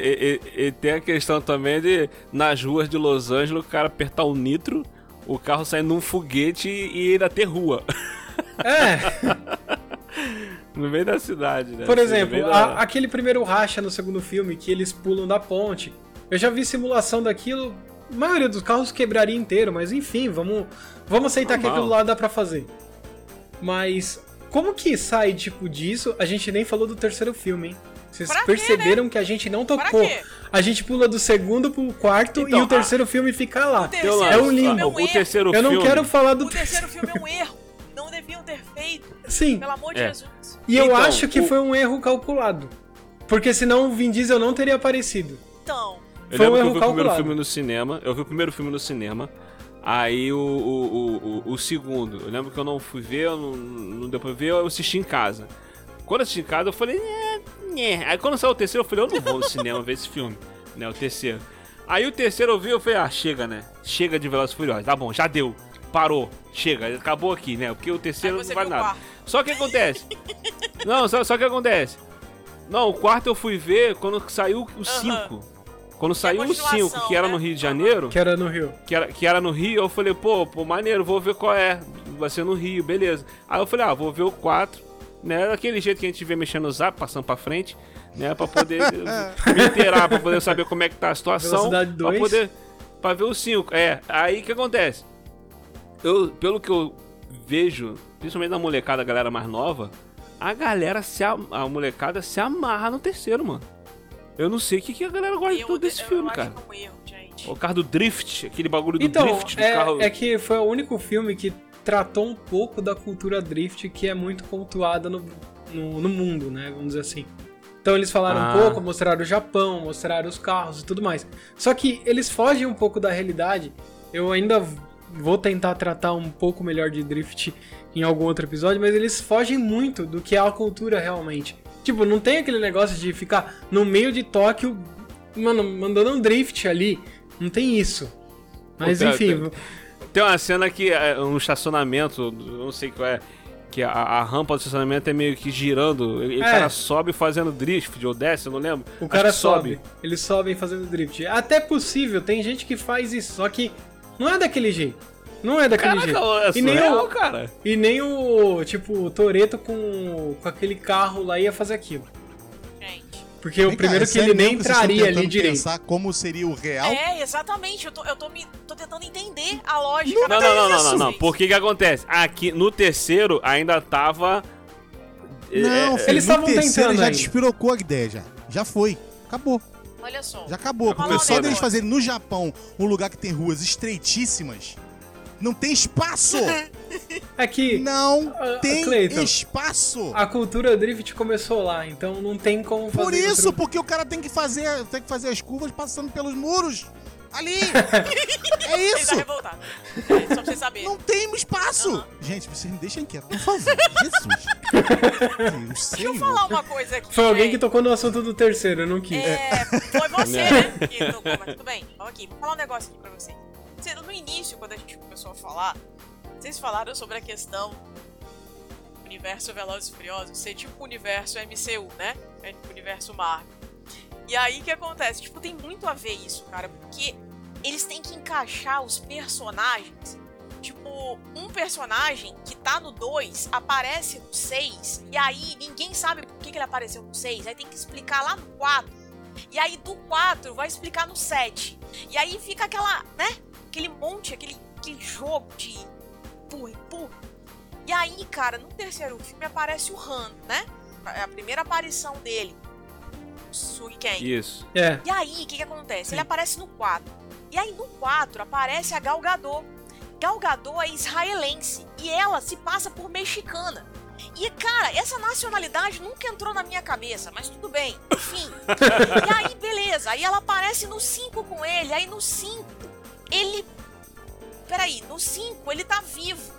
e- e tem a questão também de, nas ruas de Los Angeles, o cara apertar o nitro, o carro sair num foguete e ainda ter rua. É, no meio da cidade, né? por Assim, exemplo, a- da- aquele primeiro racha no segundo filme, que eles pulam da ponte. Eu já vi simulação daquilo. A maioria dos carros quebraria inteiro, mas enfim, vamos, vamos aceitar que Normal. aquilo lá dá pra fazer. Mas como que sai, tipo, disso? A gente nem falou do terceiro filme, hein? Vocês Pra quê, perceberam que a gente não tocou. A gente pula do segundo pro quarto Então, e o terceiro filme fica lá. É um limbo. É um O terceiro Eu não filme... quero falar do O terceiro filme é um erro. Não deviam ter feito, Sim. pelo amor de É. Jesus. E eu Então, acho que o- foi um erro calculado. Porque senão o Vin Diesel não teria aparecido. Então, Eu Foi um que eu erro vi o primeiro calculado. filme no cinema. Eu vi o primeiro filme no cinema. Aí o, o, o, o, segundo. Eu lembro que eu não fui ver, eu não, não deu pra ver, eu assisti em casa. Quando eu assisti em casa, eu falei, né, né. Aí quando saiu o terceiro, eu falei, eu não vou no cinema ver esse filme, né? O terceiro. Aí o terceiro eu vi, eu falei, ah, chega, né? Chega de Velozes Furiosos. Tá bom, já deu. Parou. Chega, acabou aqui, né? Porque o terceiro não o nada. quarto. Só que acontece. não, só, só que acontece. Não, o quarto eu fui ver quando saiu o 5. Quando saiu o continuação, 5, que era né? no Rio de Janeiro, Que era no Rio. que era, que era no Rio, eu falei, pô, pô, maneiro, vou ver qual é. Vai ser no Rio, beleza. Aí eu falei, ah, vou ver o 4, né? Daquele jeito que a gente vê mexendo no zap, passando pra frente, né? Pra poder me inteirar, pra poder saber como é que tá a situação. Velocidade Pra dois. poder. Pra ver o 5. É, aí o que acontece? Eu, pelo que eu vejo, principalmente na molecada, a galera mais nova, a galera se am- a molecada se amarra no terceiro, mano. Eu não sei o que, que a galera gosta de eu, todo desse eu filme, cara. que erro, gente. O carro do drift, aquele bagulho do Então, drift do é, carro. é que foi o único filme que tratou um pouco da cultura drift que é muito cultuada no, no, no mundo, né? Vamos dizer assim. Então eles falaram Ah. um pouco, mostraram o Japão, mostraram os carros e tudo mais. Só que eles fogem um pouco da realidade. Eu ainda vou tentar tratar um pouco melhor de drift em algum outro episódio, mas eles fogem muito do que é a cultura realmente. Tipo, não tem aquele negócio de ficar no meio de Tóquio mano, mandando um drift ali. Não tem isso. Mas enfim, tem- Tem uma cena que é um estacionamento, não sei qual é, que a, a rampa do estacionamento é meio que girando. E o É. cara sobe fazendo drift, ou desce, eu não lembro. o cara que sobe. Eles sobem fazendo drift. É até possível, tem gente que faz isso, só que não é daquele jeito. Não é daquele Caraca, jeito. é E nem, surreal, o, cara. e nem o, tipo, o Toreto com, com aquele carro lá ia fazer aquilo. Gente. Porque o Vem cá, primeiro é que ele nem vocês estão entraria ali direito. pensar como seria o real? É, exatamente. Eu tô, eu tô, me, tô tentando entender a lógica. Não, não, não, não, não, não. Por que que acontece? Aqui, no terceiro, ainda tava... Não, é, filho, Eles no estavam terceiro tentando já despirocou a ideia, já. Já foi. Acabou. Olha só. Já acabou. Falar Porque um só deles negócio. fazerem no Japão um lugar que tem ruas estreitíssimas, não tem espaço! É que não Ah, tem Cleiton. espaço! a cultura drift começou lá, então não tem como fazer Por isso, outro- porque o cara tem que fazer, tem que fazer as curvas passando pelos muros. Ali! é Ele tá isso! revoltado. É, só pra você saber. Não tem espaço! Aham. Gente, vocês me deixem quieto, por favor. Jesus! Deus, Deixa eu falar uma coisa aqui. Foi alguém gente. que tocou no assunto do terceiro, eu não quis. É, foi você, né? Que tocou, mas tudo bem. Ó, Aqui, vou falar um negócio aqui pra vocês. Cê- No início, quando a gente começou a falar, vocês falaram sobre a questão do universo Velozes e Furiosos ser tipo o universo MCU, né? É tipo o universo Marvel. E aí, que acontece? Tipo, tem muito a ver isso, cara, porque eles têm que encaixar os personagens. Tipo, um personagem que tá no 2 aparece no 6, e aí ninguém sabe por que, que ele apareceu no 6, aí tem que explicar lá no 4. E aí do 4 vai explicar no 7. E aí fica aquela, né? Aquele monte, aquele, aquele jogo de empurra, empurra. E aí, cara, no terceiro filme aparece o Han, né? É a primeira aparição dele. Isso. É. E aí, o que, que acontece? Ele aparece no 4. E aí, no 4, aparece a Gal Gadot. Gal Gadot é israelense. E ela se passa por mexicana. E, cara, essa nacionalidade nunca entrou na minha cabeça, mas tudo bem. Enfim. e aí, beleza. Aí ela aparece no 5 com ele. Aí no 5, ele. Peraí, no 5 ele tá vivo.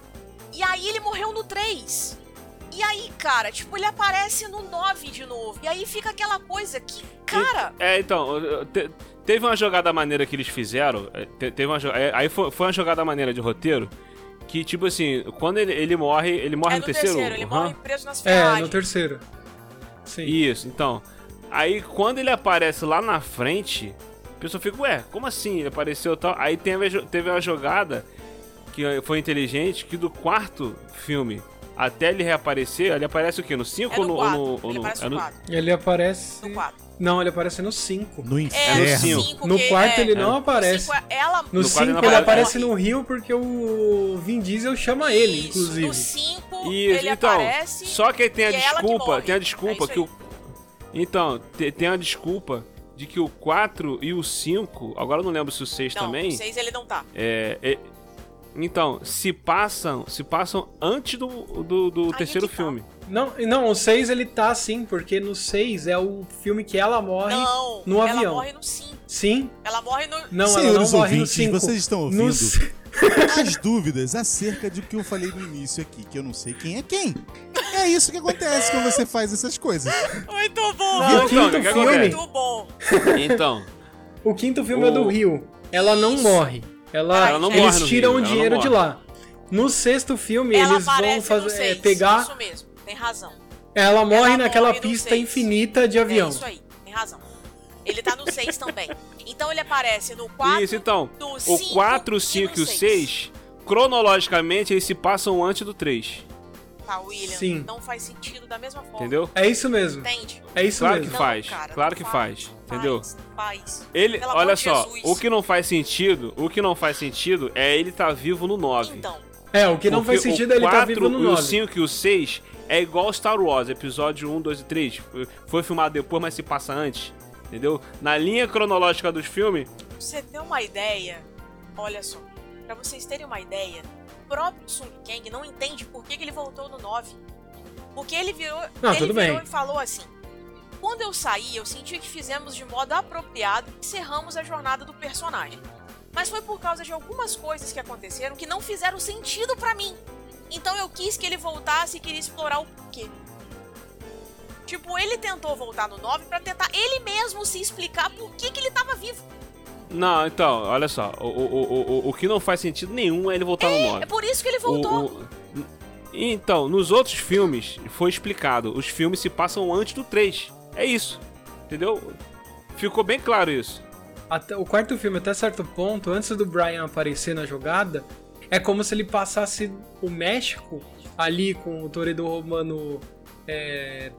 E aí ele morreu no 3. E aí, cara, tipo, ele aparece no 9 de novo. E aí fica aquela coisa que, cara. É, então, te- teve uma jogada maneira que eles fizeram. é, te- Teve uma, é, aí foi, foi uma jogada maneira de roteiro. Que, tipo assim, quando ele, ele morre, ele morre É no no terceiro. terceiro, ele o morre preso nas É, ferragens. no terceiro. Sim. Isso, então. Aí quando ele aparece lá na frente, a pessoa fica, ué, como assim? Ele apareceu e tal. Aí teve, teve uma jogada que foi inteligente, que do quarto filme até ele reaparecer, ele aparece o quê? No 5 É ou no no. 4. ou no- ele no- aparece é no no- 4. Ele aparece. No 4. Não, ele aparece no 5. No É, inferno. no no cinco. 5. No quarto é, ele não no aparece. é ela No No 5 quarto ele, ele não aparece no Rio porque o Vin Diesel chama ele, Isso, inclusive. No 5 Isso, ele então. aparece. Só que tem a e é desculpa, tem a É desculpa que o. Então, te- tem a desculpa de que o 4 e o 5, agora eu não lembro se o 6 Não, também. no 6 ele não tá. É, é- então, se passam, se passam antes do, do, do terceiro é que tá. filme. Não, não, o 6 ele tá sim, porque no 6 é o filme que ela morre. Não, no ela avião. morre no 5. Sim. Ela morre no. Não, ela não Senhores morre no ouvintes, 5. vocês estão ouvindo No as dúvidas acerca do que eu falei no início aqui, que eu não sei quem é quem. É isso que acontece quando você faz essas coisas. Muito bom! No então, quinto o que filme? Muito bom! Então, o quinto filme é do O- Rio. Ela não Isso. morre. Ela, Ela não eles tiram Rio, o dinheiro não de lá. No sexto filme, Ela eles vão fazer, é, 6. pegar. Isso mesmo, tem razão. Ela morre Ela naquela morre pista seis. infinita de avião. É isso aí, tem razão. Ele tá no 6 também. Então ele aparece no 4. isso então. no O cinco 4, o e 5 e o seis. 6, cronologicamente, eles se passam antes do 3. Tá, William. Sim. Não faz sentido da mesma forma. Entendeu? É isso mesmo. Entende? É isso Claro que mesmo. Não, faz, cara, claro não que faz, faz, entendeu? Faz, faz. Ele, Pelo olha só, Jesus. o que não faz sentido, o que não faz sentido é ele tá vivo no 9. Então, É, o que não faz Porque sentido o é ele estar 4 vivo no e o 9. 5 e o 6 é igual Star Wars, episódio 1, 2 e 3. Foi- filmado depois, mas se passa antes. Entendeu? Na linha cronológica dos filmes, pra você ter uma ideia, olha só, pra vocês terem uma ideia, o próprio Sung Kang não entende por que, que ele voltou no 9. Porque ele virou, Não, ele tudo virou bem. e falou assim: Quando eu saí, eu senti que fizemos de modo apropriado e encerramos a jornada do personagem. Mas foi por causa de algumas coisas que aconteceram que não fizeram sentido pra mim. Então eu quis que ele voltasse e queria explorar o porquê. Tipo, ele tentou voltar no 9 pra tentar ele mesmo se explicar por que, que ele tava vivo. Não, então, olha só. O, o, o, o, que não faz sentido nenhum é ele voltar no 9. É por isso que ele voltou. O- o- Então, nos outros filmes foi explicado. Os filmes se passam antes do 3. É isso. Entendeu? Ficou bem claro isso. Até, o quarto filme, até certo ponto, antes do Brian aparecer na jogada, é como se ele passasse o México ali com o Toredo Romano é,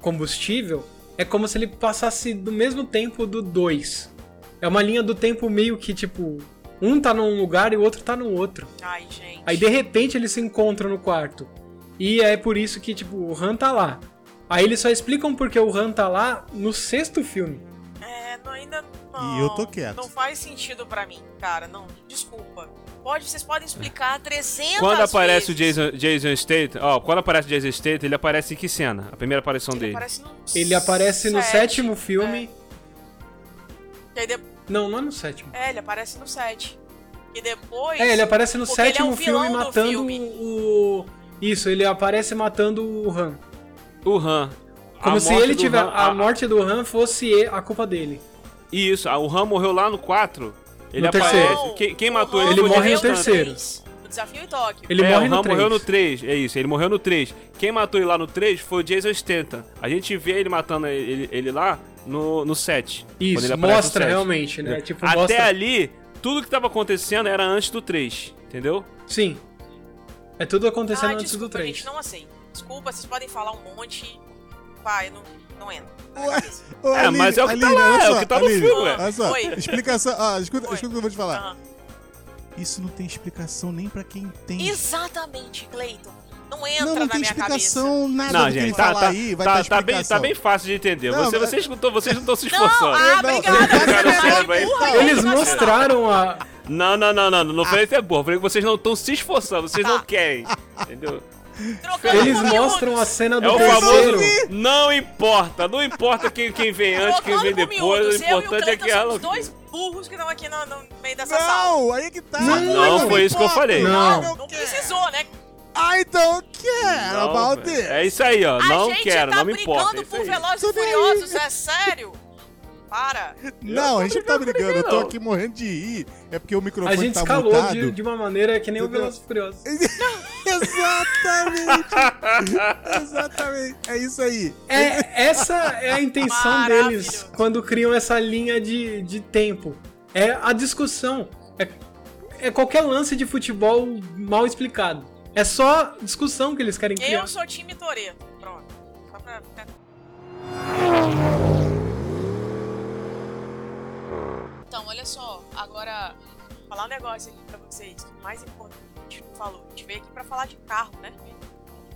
combustível. É como se ele passasse do mesmo tempo do 2. É uma linha do tempo meio que tipo. Um tá num lugar e o outro tá no outro. Ai, gente. Aí de repente eles se encontram no quarto. E é por isso que, tipo, o Han tá lá. Aí eles só explicam porque o Han tá lá no sexto filme. É, não, ainda E não. eu tô quieto. Não faz sentido pra mim, cara. Não, desculpa. Pode, vocês podem explicar 300 Quando aparece o vezes. Jason, Jason Statham, ó, quando aparece o Jason Statham, ele aparece em que cena? A primeira aparição Ele dele. aparece no Ele aparece no sete, sétimo filme. é. E aí de- Não, não é no sétimo. É, ele aparece no 7. E depois. É, ele aparece no é sétimo o vilão filme do matando filme. o. Isso, ele aparece matando o Han. O Han. Como A se ele do tiver. Han- A morte do Han fosse a culpa dele. Isso, o Han morreu lá no 4. Ele No aparece. terceiro. Quem, quem matou ele Ele morre no terceiro. O desafio em Tóquio. Ele é, morre o no Han 3. morreu no 3, é isso, ele morreu no 3. Quem matou ele lá no 3 foi o Jason Statham. A gente vê ele matando ele, ele lá no, no 7. quando Isso, ele aparece no mostra 7. realmente, né? Tipo, Até mostra. ali, tudo que tava acontecendo era antes do 3, entendeu? Sim. É tudo acontecendo ah, antes do desculpa, 3. gente, não aceito. Desculpa, vocês podem falar um monte. Pai, não, não entra. Ué, cabeça. Ô, É, Aline, mas é o que tá Aline, lá, olha é o que tá no Aline, filme, ué. Olha só, Oi. explicação. Ó, escuta, Oi. escuta o que eu vou te falar. Aham. Isso não tem explicação nem pra quem tem. Exatamente, Cleiton. Não entra não, não na tem minha explicação, nada Não, do gente, tá, falar tá, aí vai tá, ter tá bem, tá bem fácil de entender. Não, Você, mas- vocês, não não estão se cabeça. esforçando. Não, ah, Não, obrigada. não, não, tá não, não, aí, Eles mostraram a. Não, não, não, não. Não falei que é burro. Falei que vocês não estão se esforçando. Vocês não Tá. querem. Entendeu? Trocando Eles mostram a cena do É o terceiro. famoso. Não importa. Não importa quem, quem vem antes, quem vem depois. miúdos. O Eu e o importante é que ela. dois burros que estão aqui no, no meio dessa sala. Não, aí é que tá. Não, Não foi isso que eu falei. Não. Não quero. precisou, né? Ah, então eu quero, Não, about velho. it. é isso aí, ó. A não gente quero, tá não me brigando importa. é isso por aí. Velozes e. Furiosos, é sério? Para. Não, a gente não tá brigando, eu tô aqui morrendo de rir. É porque o A microfone gente tá escalou mutado. de, de uma maneira que nem o? Velozes e Furiosos. Exatamente. Exatamente. É isso aí. É, essa é a intenção deles quando criam essa linha de, de tempo. É a discussão. É, é qualquer lance de futebol mal explicado. É só discussão que eles querem criar. Eu sou time Toreto. Pronto. Só pra ficar. Então, olha só. Agora, vou falar um negócio aqui pra vocês. que o mais importante a gente não falou. A gente veio aqui pra falar de carro, né?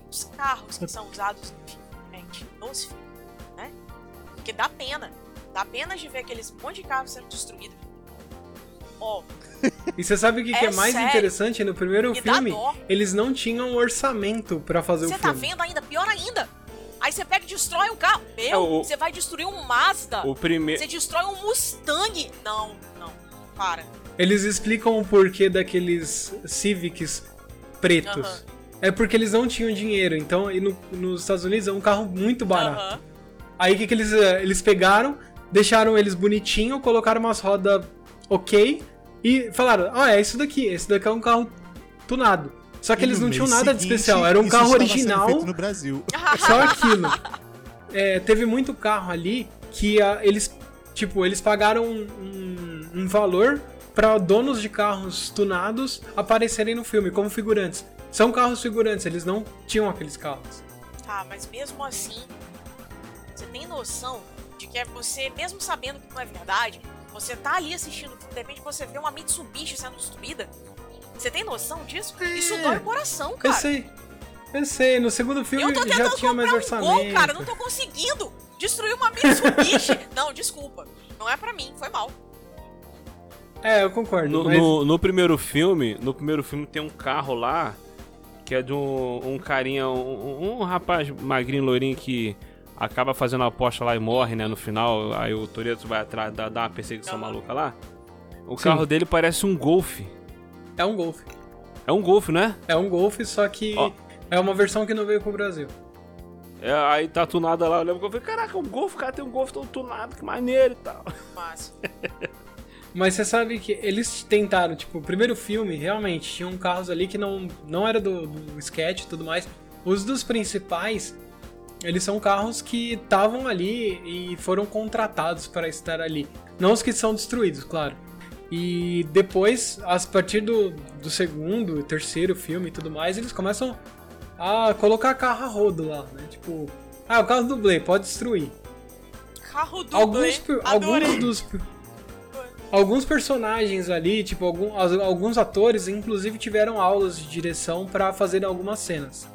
Os carros que são usados no filme, gente, nos filmes, né? Porque dá pena. Dá pena de ver aqueles monte de carros sendo destruídos. Ó, E você sabe o que, que é É mais sério. interessante? No primeiro Me dá filme, eles não tinham orçamento pra fazer o Você tá filme. vendo ainda? Pior ainda. Aí você pega e destrói um carro. Meu, É, você vai destruir um Mazda. O primeiro. Você destrói um Mustang. Não, não. Para. Eles explicam o porquê daqueles Civics pretos. É porque eles não tinham dinheiro. Então, e no- nos Estados Unidos é um carro muito barato. Aí o que, que eles, eh, eles pegaram, deixaram eles bonitinho, colocaram umas rodas ok e falaram: Ah, é isso daqui, esse daqui é um carro tunado. Só que E eles não tinham nada de seguinte, especial, era um isso carro original, feito no Brasil. só aquilo. É, teve muito carro ali que ah, eles, tipo, eles pagaram um, um- um valor para donos de carros tunados aparecerem no filme como figurantes. São carros figurantes, eles não tinham aqueles carros. Tá, mas mesmo assim, você tem noção de que é você, mesmo sabendo que não é verdade, você tá ali assistindo, de repente você vê uma Mitsubishi sendo destruída. Você tem noção disso? Isso dói o coração, Eu cara. sei. Eu sei, no segundo filme Eu tô já tinha mais um orçamento. gol, cara, não tô conseguindo. Destruir uma Mitsubishi. não, desculpa. Não é pra mim, foi mal. É, eu concordo. No, mas no, no primeiro filme, no primeiro filme tem um carro lá que é de um, um carinha, um, um rapaz magrinho, loirinho que acaba fazendo a aposta lá e morre, né, no final. Aí o Toreto vai atrás, dá, dá uma perseguição maluca lá. O Sim. carro dele parece um Golf. É um Golf. É um Golf, né? É um Golf, só que Ó. é uma versão que não veio pro Brasil. É, aí tá tunada lá, eu lembro que eu falei, caraca, um Golf, cara tem um Golf todo tunado, que maneiro e tal. Massa. Mas você sabe que eles tentaram, tipo, o primeiro filme, realmente, tinham carros ali que não, não era do, do sketch e tudo mais. Os dos principais, eles são carros que estavam ali e foram contratados para estar ali. Não os que são destruídos, claro. E depois, a partir do, do segundo, terceiro filme e tudo mais, eles começam a colocar carro a rodo lá, né? Tipo, ah, o carro dublê, pode destruir. Carro dublê. Alguns, alguns dos alguns personagens ali, tipo algum- alguns atores, inclusive tiveram aulas de direção pra fazerem algumas cenas.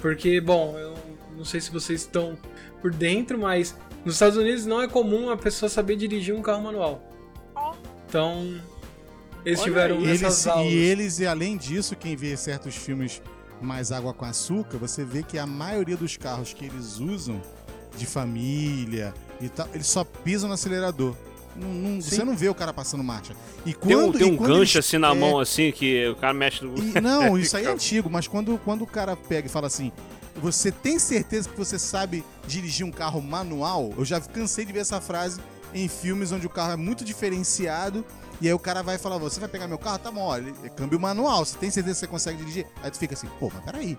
Porque, bom, eu não sei se vocês estão por dentro, mas nos Estados Unidos não é comum a pessoa saber dirigir um carro manual. Então, eles Olha tiveram aí. E eles, essas aulas. e eles, e além disso, quem vê certos filmes mais água com açúcar, você vê que a maioria dos carros que eles usam de família e tal, eles só pisam no acelerador. Não- não- você não vê o cara passando marcha. E quando, Tem um, tem e um quando gancho eles- assim na é, mão, assim, que o cara mexe no. e- não, isso aí é antigo, mas quando, quando o cara pega e fala assim, você tem certeza que você sabe dirigir um carro manual? Eu já cansei de ver essa frase em filmes onde o carro é muito diferenciado e aí o cara vai falar, você vai pegar meu carro? Tá bom, olha, é câmbio manual, você tem certeza que você consegue dirigir? Aí tu fica assim, pô, mas peraí,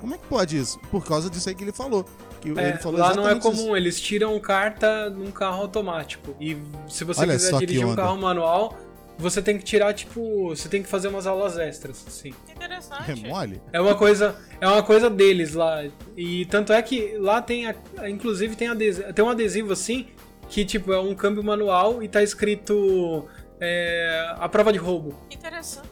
como é que pode isso? Por causa disso aí que ele falou. Que É, ele falou lá não é comum, isso. eles tiram carta num carro automático. E se você Olha quiser só que dirigir um carro manual, você tem que tirar, tipo, você tem que fazer umas aulas extras, assim. Que interessante. É mole? É uma coisa, é uma coisa deles lá. E tanto é que lá tem, a- inclusive tem, adesivo, tem um adesivo assim que tipo é um câmbio manual e tá escrito é, a prova de roubo, Que interessante.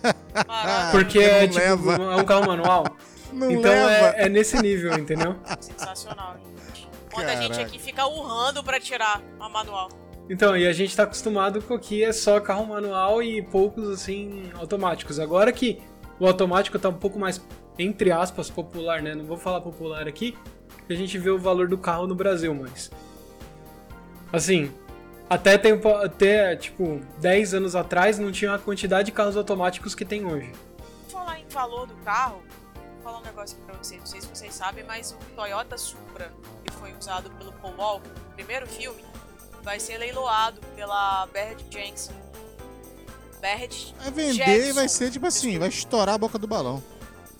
Porque não é tipo leva. é um carro manual. Não então é, é nesse nível, entendeu? sensacional, gente. Quanta gente Caraca. aqui fica urrando pra tirar a manual. Então, e a gente tá acostumado com que é só carro manual e poucos assim automáticos. Agora que o automático tá um pouco mais entre aspas popular, né? Não vou falar popular aqui, que a gente vê o valor do carro no Brasil, mas assim, até tempo até tipo 10 anos atrás não tinha a quantidade de carros automáticos que tem hoje. Vou falar em valor do carro, vou falar um negócio aqui pra vocês. Não sei se vocês sabem, mas o Toyota Supra, que foi usado pelo Paul Walker no primeiro filme, vai ser leiloado pela Barrett Jensen. Barrett Vai vender Jetson. e vai ser tipo assim, vai estourar a boca do balão.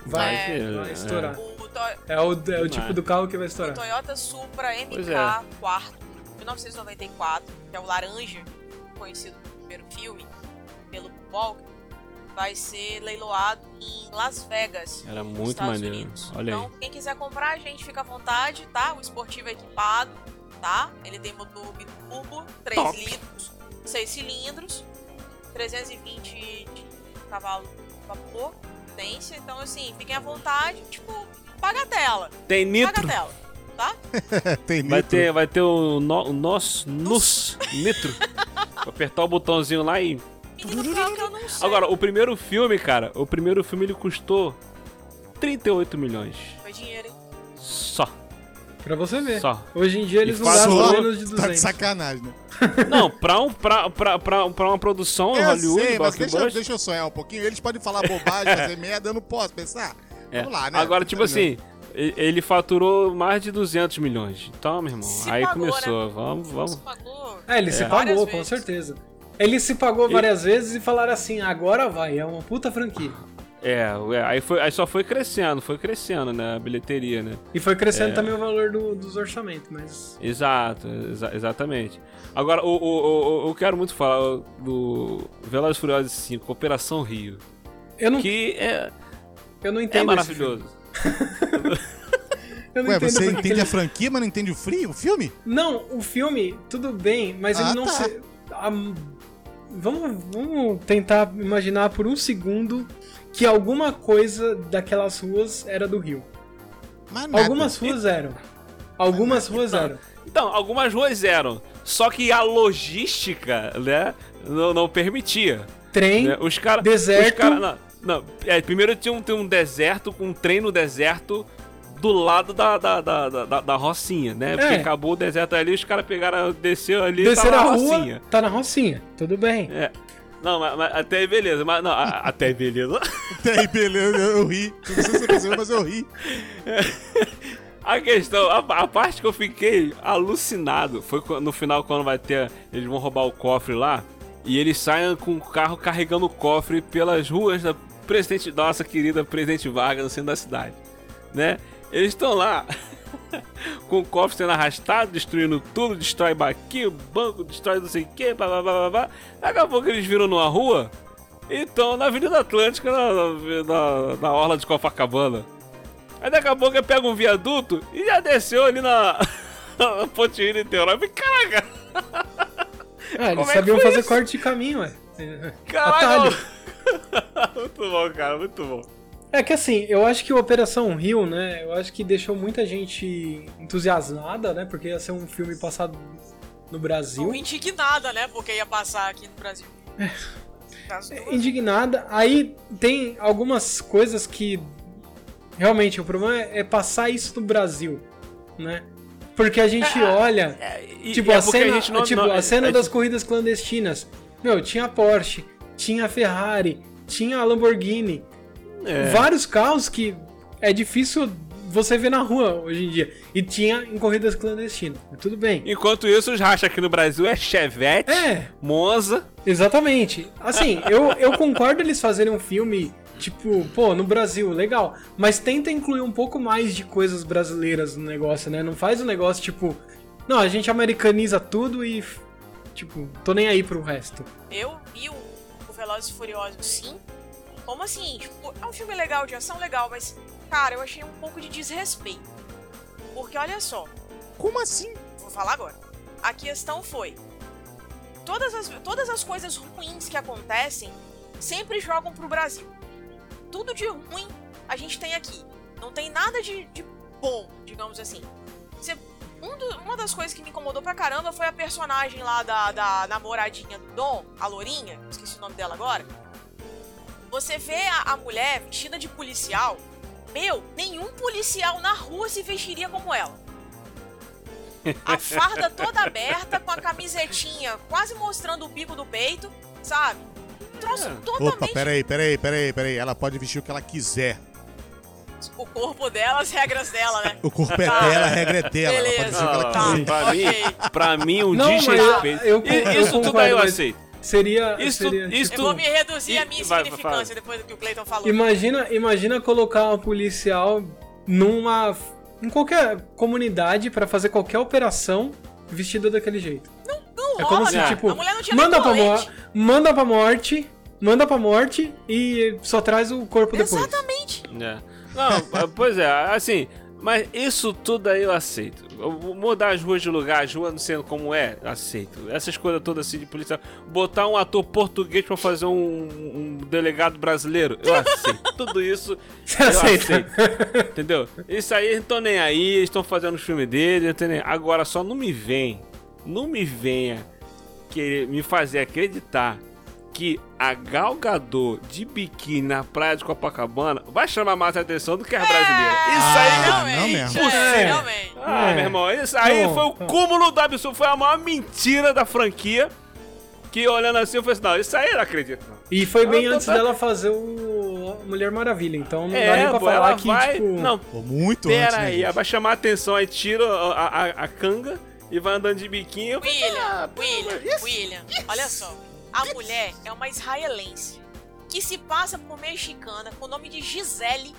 Vai, É, vai é. estourar. O, to É o, é o tipo do carro que vai o estourar. Toyota Supra Pois MK é. quarto, 1994, que é o laranja, conhecido no primeiro filme, pelo Walker, vai ser leiloado em Las Vegas. Era muito Estados maneiro. Unidos. Olha aí. então, quem quiser comprar, a gente fica à vontade, tá? O esportivo é equipado, tá? Ele tem motor biturbo, 3 Top. litros, 6 cilindros, 320 de cavalo de vapor, potência. Então, assim, fiquem à vontade, tipo, paga a tela, Tem paga nitro. a tela, tá? Tem Vai nitro. ter, vai ter o, no, o nosso NUS, nitro. Vou apertar o botãozinho lá e. Agora, o primeiro filme, cara, o primeiro filme ele custou 38 milhões. Foi dinheiro, hein? Só. Pra você ver. Só. Hoje em dia eles E não gastam só- menos de Tá de 200. sacanagem, né? Não, pra, um, pra, pra, pra, pra uma produção Eu Hollywood, sei, mas deixa, deixa eu sonhar um pouquinho. Eles podem falar bobagem, fazer merda, eu não posso pensar. É. Vamos lá, né? Agora, tipo assim, e- ele faturou mais de 200 milhões. Então, meu irmão, Se aí pagou, começou. né? Vamos, vamos. pagou É, ele se várias pagou, com certeza. Ele se pagou várias vezes e falaram assim, agora vai, é uma puta franquia. É, é, aí, foi, aí só foi crescendo, foi crescendo, né? A bilheteria, né? E foi crescendo É. também o valor do- dos orçamentos, mas... Exato, exa- exatamente. Agora, o, o, o- o- eu quero muito falar do Velozes Furiosos 5, Operação Rio. Eu não, Que é, eu não é entendo esse maravilhoso. Eu não Ué, você entende ele- a franquia, mas não entende o frio, o filme? Não, o filme, tudo bem, mas Ah, ele não tá. se... a- Vamos, vamos tentar imaginar por um segundo que alguma coisa daquelas ruas era do Rio. Mas nada. Algumas ruas eram. Algumas ruas eram. Então, algumas ruas eram. Só que a logística, né, não, não permitia. Trem, né? Os caras. deserto. Os cara, não, não, é, primeiro tinha um, tinha um deserto, um trem no deserto do lado da, da, da, da, da- da Rocinha, né? Porque É. acabou o deserto ali, os caras pegaram, desceu ali e a na rua, Rocinha. tá na Rocinha, tudo bem. É. Não, mas, mas até aí beleza, mas não, a- até aí beleza. Até aí, beleza, eu, eu ri. Não sei se você percebeu, mas eu ri. A questão, a, a parte que eu fiquei alucinado foi no final quando vai ter, eles vão roubar o cofre lá e eles saem com o carro carregando o cofre pelas ruas da presidente, nossa querida presidente Vargas no centro da cidade, né? Eles estão lá com o cofre sendo arrastado, destruindo tudo, destrói barquinho, banco, destrói não sei o que, blá blá blá blá blá. Daqui a pouco eles viram numa rua e estão na Avenida Atlântica, na, na, na orla de Copacabana. Aí daqui a pouco pega um viaduto e já desceu ali na, na Ponte Rio Niterói. Caraca, Ah, eles é sabiam fazer isso? corte de caminho, ué. caraca. Muito bom, cara, muito bom. É que assim, eu acho que o Operação Rio, né? Eu acho que deixou muita gente entusiasmada, né? Porque ia ser um filme passado no Brasil. Ou indignada, né? Porque ia passar aqui no Brasil. É. Duas. indignada. Aí tem algumas coisas que realmente o problema é, é passar isso no Brasil, né? Porque a gente olha, E- tipo, e é a porque cena, gente não- tipo, não- a cena é- das corridas clandestinas. Meu, tinha a Porsche, tinha a Ferrari, tinha a Lamborghini, é. vários carros que é difícil você ver na rua hoje em dia. E tinha em corridas clandestinas. Tudo bem. Enquanto isso, os racha aqui no Brasil é Chevette, É, Monza. Exatamente. Assim, eu, eu concordo eles fazerem um filme, tipo, pô, no Brasil, legal. Mas tenta incluir um pouco mais de coisas brasileiras no negócio, né? Não faz um negócio tipo. Não, a gente americaniza tudo e. Tipo, tô nem aí pro resto. Eu vi o, o Velozes e Furiosos, sim. Como assim? Tipo, é um filme legal, de ação legal, mas, cara, eu achei um pouco de desrespeito. Porque olha só, Como assim? vou falar agora. A questão foi: todas as, todas as coisas ruins que acontecem sempre jogam pro Brasil. Tudo de ruim a gente tem aqui. Não tem nada de, de bom, digamos assim. Você- um do- uma das coisas que me incomodou pra caramba foi a personagem lá da, da namoradinha do Dom, a Lourinha, esqueci o nome dela agora. Você vê a, a mulher vestida de policial. Meu, nenhum policial na rua se vestiria como ela. A farda toda aberta, com a camisetinha quase mostrando o bico do peito, sabe? Um troço É. totalmente. Opa, peraí, peraí, peraí, peraí. Ela pode vestir o que ela quiser. O corpo dela, as regras dela, né? O corpo é Tá. dela, a regra é dela. Que ela Ah, Tá, pra, mim, pra mim, um Não, desrespeito. eu- eu isso tudo concordo, aí eu aceito. Seria. Isso- seria, isso- Eu vou me reduzir a minha vai, vai, insignificância fala. depois do que o Clayton falou. Imagina, imagina colocar uma policial numa. em qualquer comunidade pra fazer qualquer operação vestida daquele jeito. Não É como se, cara. tipo, a mulher não tinha manda pra, colete. mor manda pra morte, manda pra morte e só traz o corpo depois. Exatamente. É. Não, pois é, assim, mas isso tudo aí eu aceito. Mudar as ruas de lugar, as ruas não sendo como é, aceito. Essas coisas todas assim de polícia. Botar um ator português pra fazer um, um delegado brasileiro, eu aceito. Tudo isso Você eu aceita? aceito. Entendeu? Isso aí, eles não estão nem aí, eles estão fazendo os filmes deles, não nem- Agora só não me vem, não me venha querer me fazer acreditar que a Gal Gadot de biquíni na praia de Copacabana vai chamar mais atenção do que a brasileira. Isso aí, Ah, realmente. não mesmo. É, É. realmente. ah, É. meu irmão, isso aí foi o cúmulo do absurdo, foi a maior mentira da franquia. Que olhando assim, eu falei assim, não, isso aí eu não acredito. E foi bem Ela antes tá- dela fazer o Mulher Maravilha, então não dá nem É, pra pô, falar ela que, vai... tipo. Não, Pô, muito antes, Pera né, aí, gente? vai chamar a atenção, aí tira a, a, a canga e vai andando de biquinho. William, ah, William, William, olha só. A mulher é uma israelense que se passa por mexicana com o nome de Gisele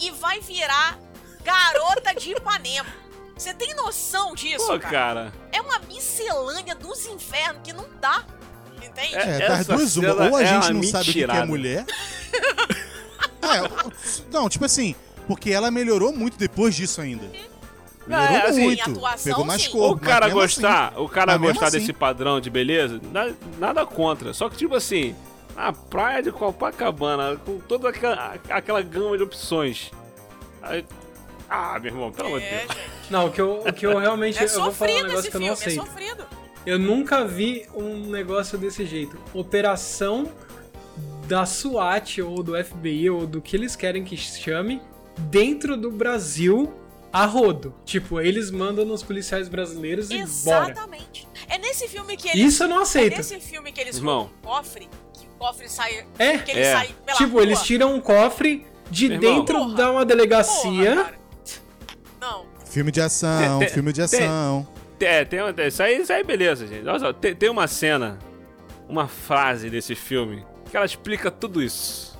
e vai virar garota de Ipanema. Você tem noção disso, Pô, cara? cara. É uma miscelânea dos infernos que não dá. Entende? É, É, das duas uma. Ou a é gente não sabe o que é mentirada. mulher. é, não, tipo assim, porque ela melhorou muito depois disso ainda. Melhorou é, assim, muito. em atuação, Pegou mais sim. corpo. o cara mesmo assim- gostar, o cara gostar assim. desse padrão de beleza, na- nada contra. Só que, tipo assim, a praia de Copacabana, com toda aquela, aquela gama de opções. Aí- ah, meu irmão, pelo amor de É, Deus. gente. Não, o que eu, o que eu realmente. É eu vou falar um sofrido negócio esse que eu não filme, é aceito. Eu nunca vi um negócio desse jeito. Operação da SWAT ou do FBI ou do que eles querem que chame dentro do Brasil a rodo. Tipo, eles mandam nos policiais brasileiros e bora. Exatamente. É nesse filme que eles. Isso eu não É aceito. nesse filme que eles Irmão. roubam o cofre, que o cofre sai. É. Que ele É. sai pela Tipo, rua. eles tiram um cofre de Meu dentro Porra. da uma delegacia. Porra. Não. Filme de ação, Tem- tem- filme de ação. É, tem, tem- isso, aí, isso aí beleza, gente. Olha só, tem, tem uma cena, uma frase desse filme, que ela explica tudo isso.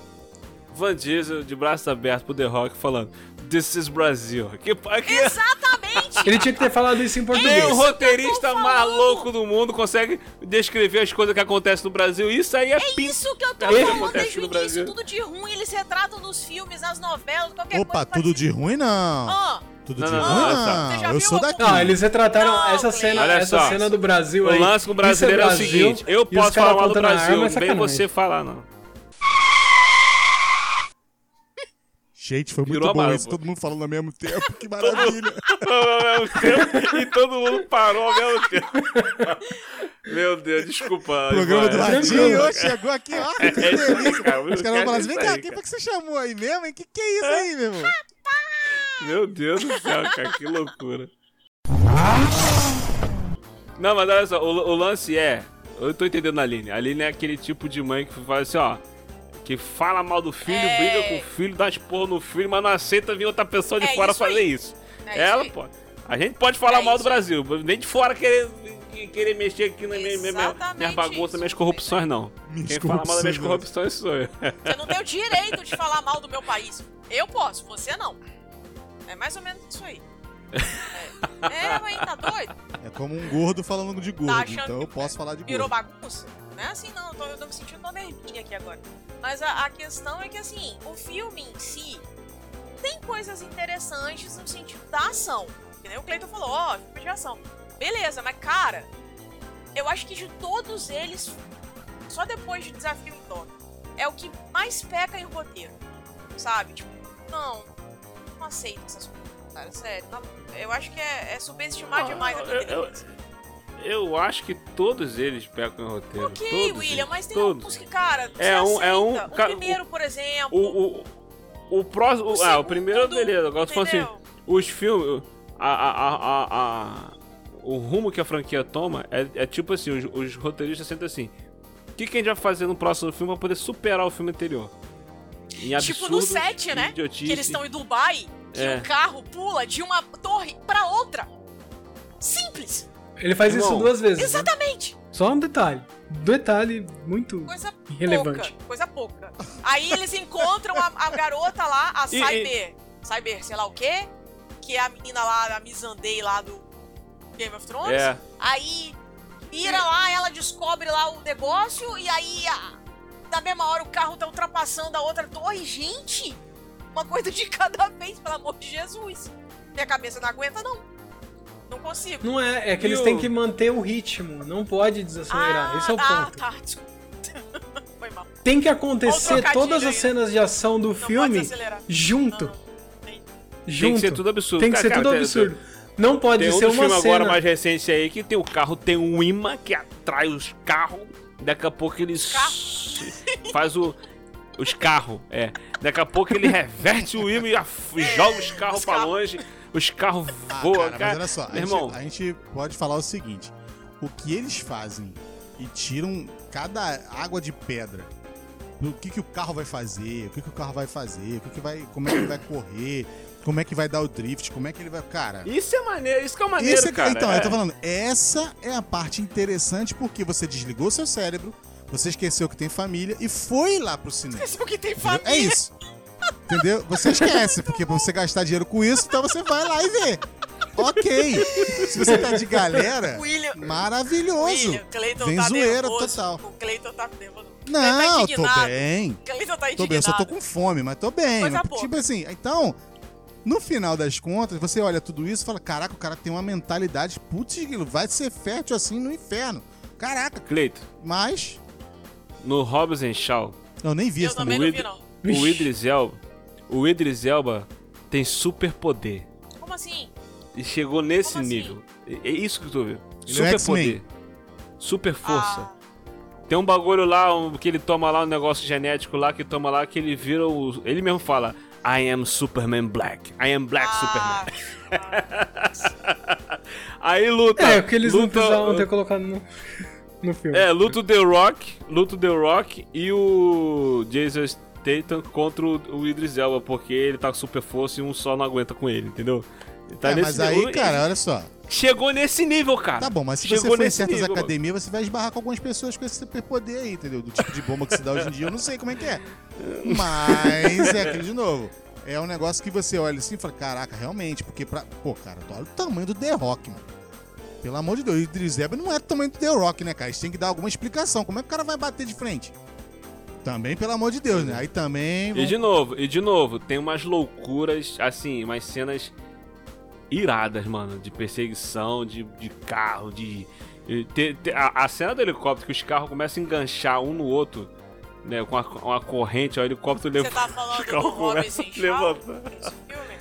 Van Diesel de braços abertos pro The Rock falando This is Brasil. Que, que Exatamente! Ele tinha que ter falado isso em português. nem o roteirista louco do mundo consegue descrever as coisas que acontecem no Brasil. Isso aí é, É pin- isso que eu tô É falando desde o início. Brasil. Tudo de ruim, eles retratam nos filmes, nas novelas, qualquer Opa, coisa. tudo de ruim não. Ah, Tudo Não, de não, ruim não, não. Eu sou daqui. Ah, eles retrataram Não, essa cena, Olha essa só, cena do Brasil O aí. lance com o brasileiro Isso é, o Brasil, seguinte: eu os posso falar mal do Brasil, é não sacanagem. você falar, não. Gente, foi muito Virou bom isso. Todo mundo falando ao mesmo tempo. Que maravilha. ao mesmo tempo e todo mundo parou ao mesmo tempo. Meu Deus, desculpa. Programa Ivan. do Ladinho. ó, Chegou aqui, ó. Que É isso, delícia. cara, Os caras vão falar assim, vem cá, isso quem foi que você chamou aí mesmo, hein? Que que é isso aí, meu irmão? Meu Deus do céu, cara, que loucura. Não, mas olha só, o, o lance é. Eu tô entendendo a Aline. A Aline é aquele tipo de mãe que faz assim, ó. Que fala mal do filho, É. briga com o filho, dá esporro no filho, mas não aceita vir outra pessoa de É fora isso fazer aí. isso. É isso Ela aí. pode. A gente pode falar É mal do isso. Brasil, nem de fora querer, querer mexer aqui nas minhas, minhas, Exatamente minhas bagunças, isso. minhas corrupções, não. Minhas Quem fala mal das minhas corrupções, sou eu. Você não tem o direito de falar mal do meu país. Eu posso, você não. É mais ou menos isso aí. É, é mãe, tá doido? É como um gordo falando de gordo, Tá então eu posso falar de Virou gordo. bagunça? Não é assim não, eu tô, eu tô me sentindo uma nervinha aqui agora. Mas a, a questão é que assim, o filme em si tem coisas interessantes no sentido da ação. Que nem o Cleiton falou, ó, filme de ação. Beleza, mas cara, eu acho que de todos eles, só depois de Desafio em Tóquio, é o que mais peca em roteiro. Sabe? Tipo, não, não aceito essas coisas, cara, sério. não- eu acho que é, é subestimar Não, demais a eu- eu- inteligência. Eu acho que todos eles pecam em roteiro. Ok, todos William, eles, mas tem todos. alguns que, cara, É um- é um- cara, O primeiro, por exemplo. O, o, o próximo. ah, o segundo, primeiro, beleza. Agora, for assim, os filmes. A, a, a, a, o rumo que a franquia toma é, é tipo assim: os, os roteiristas sentem assim. O que, que a gente vai fazer no próximo filme pra poder superar o filme anterior? Em Tipo no absurdos, set, né? idiotice. Que eles estão em Dubai, que É. o carro pula de uma torre pra outra. Simples. Ele faz isso Irmão, duas vezes. né? Exatamente. Só um detalhe. Detalhe muito. Coisa Irrelevante. pouca. Coisa pouca. Aí eles encontram a, a garota lá, a E- Cyber. Cyber, sei lá o quê? Que é a menina lá, a Missandei lá do Game of Thrones. É. Aí vira lá, ela descobre lá o negócio e aí a- na mesma hora o carro tá ultrapassando a outra torre. Gente, uma coisa de cada vez, pelo amor de Jesus. Minha cabeça não aguenta, não. Não consigo. Não é, é que E eles o- têm que manter o ritmo, não pode desacelerar. Esse é o ah, ponto. tá, desculpa. Foi mal. Tem que acontecer todas as aí. cenas de ação do Não filme junto. Não, tem- Junto. Tem que ser tudo absurdo. Tem que ser Cara, tudo absurdo. Não pode Tem ser uma filmes cena. agora mais recente aí que tem o carro, tem um imã que atrai os carros. Daqui a pouco eles. Faz o. Os carros, é. Daqui a pouco ele reverte o imã e joga os carros carros. longe. Os carros Ah, voam, cara, cara. mas olha só, a Meu gente, irmão, a gente pode falar o seguinte: o que eles fazem e tiram cada água de pedra, o que, que o carro vai fazer, o que, que o carro vai fazer, o que, que vai, como é que ele vai correr, como é que vai dar o drift, como é que ele vai. Cara. isso é maneiro, isso que é maneiro, Esse é, cara. então, é. eu tô falando, essa é a parte interessante porque você desligou seu cérebro, você esqueceu que tem família e foi lá pro cinema. Esqueceu é que tem Entendeu? família. É isso. Entendeu? Você esquece, porque pra você gastar dinheiro com isso, então você vai lá e vê. Ok. Se você tá de galera, William. maravilhoso. William, Cleiton Vem tá zoeira nervoso. total. O Cleiton tá nervoso. Não, tá tô indignado. bem. Cleiton tá Tô bem, eu só tô indignado. com fome, mas tô bem. Mas, tipo assim, então, no final das contas, você olha tudo isso e fala: caraca, o cara tem uma mentalidade, putz, vai ser fértil assim no inferno. Caraca, Cleito, mas. no Hobbs and Shaw, Eu nem vi Eu isso também também. não vi, não. O. Idris Elba, o Idris Elba tem super poder. Como assim? E chegou nesse Como assim? nível. É é isso que tu viu. É o Super X-Men. poder. Super força. Ah, Tem um bagulho lá, um, que ele toma lá, um negócio genético lá, que toma lá, que ele vira o... Ele mesmo fala, I am Superman Black. I am Black ah, Superman. Aí luta. É, porque eles não luta, precisavam ter colocado no, no filme. É, luta o The Rock, luta o The Rock e o Jason Statham contra o o Idris Elba, porque ele tá com super força e um só não aguenta com ele, entendeu? Ele tá É, mas aí, nível. cara, olha só. Chegou nesse nível, cara. Tá bom, mas se Chegou você for em certas nível, academias, você vai esbarrar com algumas pessoas com esse superpoder aí, entendeu? Do tipo de bomba que se dá hoje em dia, eu não sei como é que é. Mas é aquilo de novo. É um negócio que você olha assim e fala, caraca, realmente, porque pra. Pô, cara, olha o tamanho do The Rock, mano. Pelo amor de Deus, o Idris Elba não é do tamanho do The Rock, né, cara? Eles têm que dar alguma explicação. Como é que o cara vai bater de frente? Também, pelo amor de Deus, né? Aí também. E de novo, e de novo, tem umas loucuras, assim, umas cenas iradas, mano, de perseguição, de, de carro, de. te- te- a, a cena do helicóptero que os carros começam a enganchar um no outro, né, com a- uma corrente, o helicóptero Você levanta. tá os falando do filme?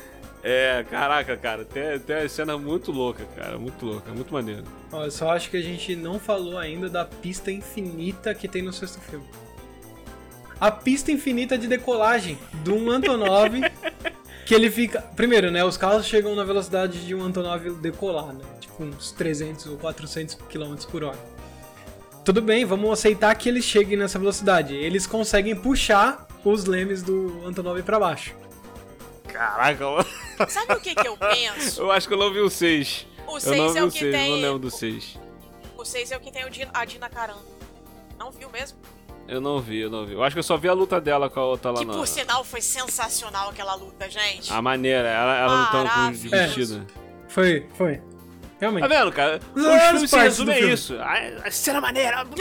É, caraca, cara, tem, tem uma cena muito louca, cara, muito louca, muito maneiro. Ó, eu só acho que a gente não falou ainda da pista infinita que tem no sexto filme. A pista infinita de decolagem de um Antonov que ele fica. Primeiro, né? Os carros chegam na velocidade de um Antonov decolar, né? Tipo uns 300 ou 400 km por hora. Tudo bem, vamos aceitar que eles cheguem nessa velocidade. Eles conseguem puxar os lemes do Antonov pra baixo. Caraca, mano. Sabe o que, que eu penso? eu acho que eu não vi o 6. O Eu não 6 vi é o que 6, não tem. lembro do 6. O 6 é o que tem o Dina- a Dina. Não viu mesmo? Eu não vi, eu não vi. Eu acho que eu só vi a luta dela com a outra lá que na. por sinal foi sensacional aquela luta, gente. A maneira, ela, ela lutando com os Maravilhoso. vestidos. Foi, foi. Tá Realmente. vendo, cara? Os filmes se resumem a filme. isso. A, a cena maneira.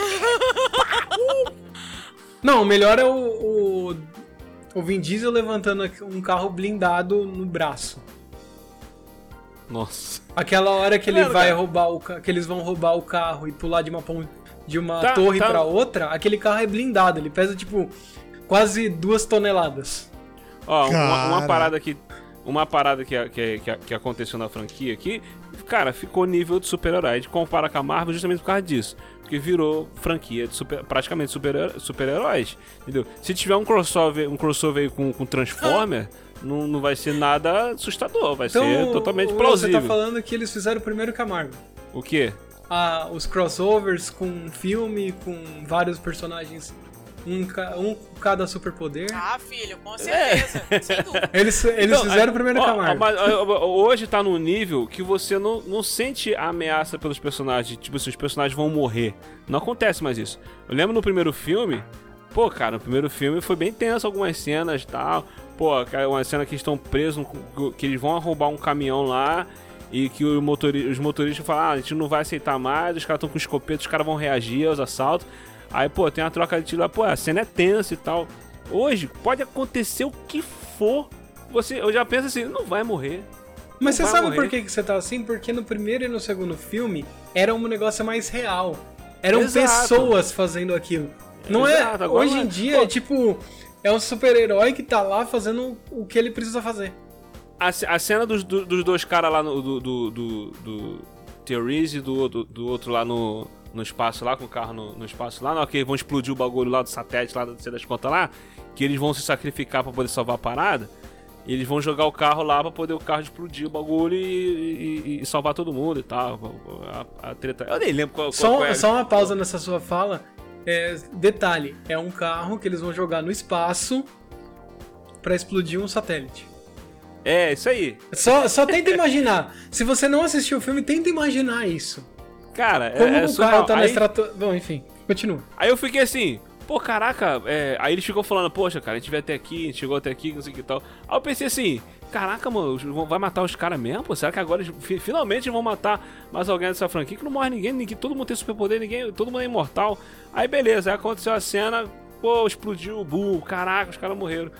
Não, o melhor é o, o, o Vin Diesel levantando um carro blindado no braço. Nossa. Aquela hora que ele Claro, vai cara. roubar o que eles vão roubar o carro e pular de uma pon- de uma Tá, torre tá. pra outra, aquele carro é blindado, ele pesa tipo quase duas toneladas. Ó, uma, uma parada que. Uma parada que, que, que, que aconteceu na franquia aqui, cara, ficou nível de super-herói. A gente compara com a Marvel justamente por causa disso. Porque virou franquia de super, praticamente super- super-heróis. entendeu? Se tiver um crossover, um crossover aí com, com Transformer, não, não vai ser nada assustador, vai ser totalmente plausível. Você tá falando que eles fizeram primeiro que a Marvel. O quê? Ah, os crossovers com filme, com vários personagens, um, ca- um com cada superpoder. Ah, filho, com certeza. Sem dúvida. Eles, eles Então, fizeram é, primeiro a ó, hoje tá num nível que você não, não sente a ameaça pelos personagens. Tipo assim, os personagens vão morrer. Não acontece mais isso. Eu lembro no primeiro filme. Pô, cara, no primeiro filme foi bem tenso algumas cenas e tal. Pô, cara, uma cena que estão presos, que eles vão roubar um caminhão lá. E que motori- os motoristas falam, ah, a gente não vai aceitar mais, os caras estão com escopeta, os caras vão reagir aos assaltos. Aí, pô, tem uma troca de tiro lá, pô, a cena é tensa e tal. Hoje, pode acontecer o que for. Você, eu já penso assim, não vai morrer. Mas você sabe morrer. por que, que você tá assim? Porque no primeiro e no segundo filme era um negócio mais real. Eram Exato. pessoas fazendo aquilo. Não Exato, é. Hoje não é. em dia Pô. é tipo. É um super-herói que tá lá fazendo o que ele precisa fazer. A, a cena dos, do- dos dois caras lá no, do, do, do, do Theories e do, do, do outro lá no, no espaço lá, com o carro no, no espaço lá, não, que vão explodir o bagulho lá do satélite lá, sei das contas lá, que eles vão se sacrificar pra poder salvar a parada. E eles vão jogar o carro lá pra poder o carro explodir o bagulho e, e- e salvar todo mundo e tal. A, a treta. Eu nem lembro qual, qual, Só, qual é. só uma pausa nessa sua fala. É, detalhe: é um carro que eles vão jogar no espaço pra explodir um satélite. É, isso aí. Só, só tenta imaginar. Se você não assistiu o filme, tenta imaginar isso. Cara, Como é, é o carro tá na Aí- estrato... Bom, enfim, continua. Aí eu fiquei assim, pô, caraca, é... aí ele chegou falando, poxa, cara, a gente veio até aqui, a gente chegou até aqui, não sei o que e tal. Aí eu pensei assim, caraca, mano, vai matar os caras mesmo? Pô? Será que agora finalmente vão matar mais alguém dessa franquia? Que não morre ninguém, ninguém todo mundo tem superpoder, ninguém, todo mundo é imortal. Aí beleza, aí aconteceu a cena, pô, explodiu o burro, caraca, os caras morreram.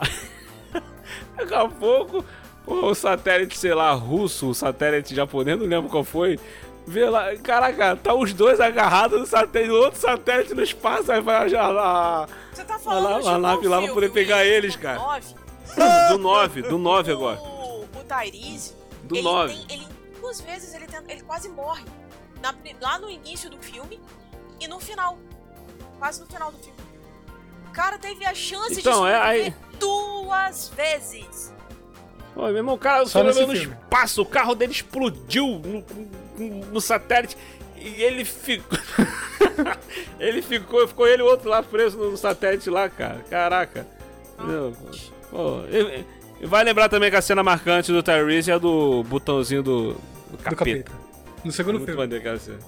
Daqui a pouco, o satélite, sei lá, russo, o satélite japonês, não lembro qual foi. Vê lá, caraca, tá os dois agarrados no satélite, outro satélite no espaço, aí vai já lá. Você tá lá- falando de a qual nave lá pra poder pegar eles, Do cara. Do 9, do 9 agora. O, Tyrese, Do ele 9. tem- ele duas vezes ele, tenta- ele quase morre. Na lá no início do filme e no final. Quase no final do filme. O cara teve a chance Então, de é, aí- duas vezes. Pô, meu irmão, o cara sobreviveu no filme. espaço, o carro dele explodiu no- no satélite e ele ficou. ele ficou, ficou ele e o outro lá preso no satélite lá, cara. Caraca. Entendeu? Pô, e- e vai lembrar também que a cena marcante do Tyrese é a do botãozinho do, do Do capeta. capeta. No segundo Muito filme. maneiro aquela cena.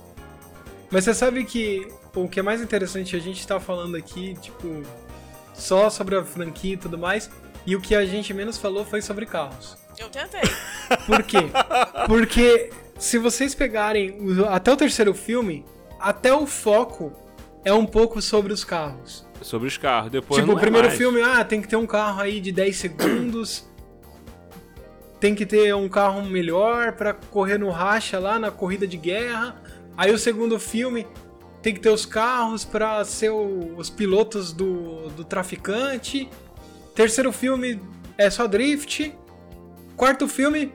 Mas você sabe que o que é mais interessante, a gente tá falando aqui, tipo, só sobre a franquia e tudo mais, e o que a gente menos falou foi sobre carros. Eu tentei. Por quê? Porque se vocês pegarem até o terceiro filme, até o foco é um pouco sobre os carros. Sobre os carros. Depois tipo, não o é primeiro mais. filme, ah, tem que ter um carro aí de 10 segundos. Tem que ter um carro melhor pra correr no racha lá na corrida de guerra. Aí o segundo filme tem que ter os carros pra ser o- os pilotos do, do traficante. Terceiro filme é só drift. Quarto filme,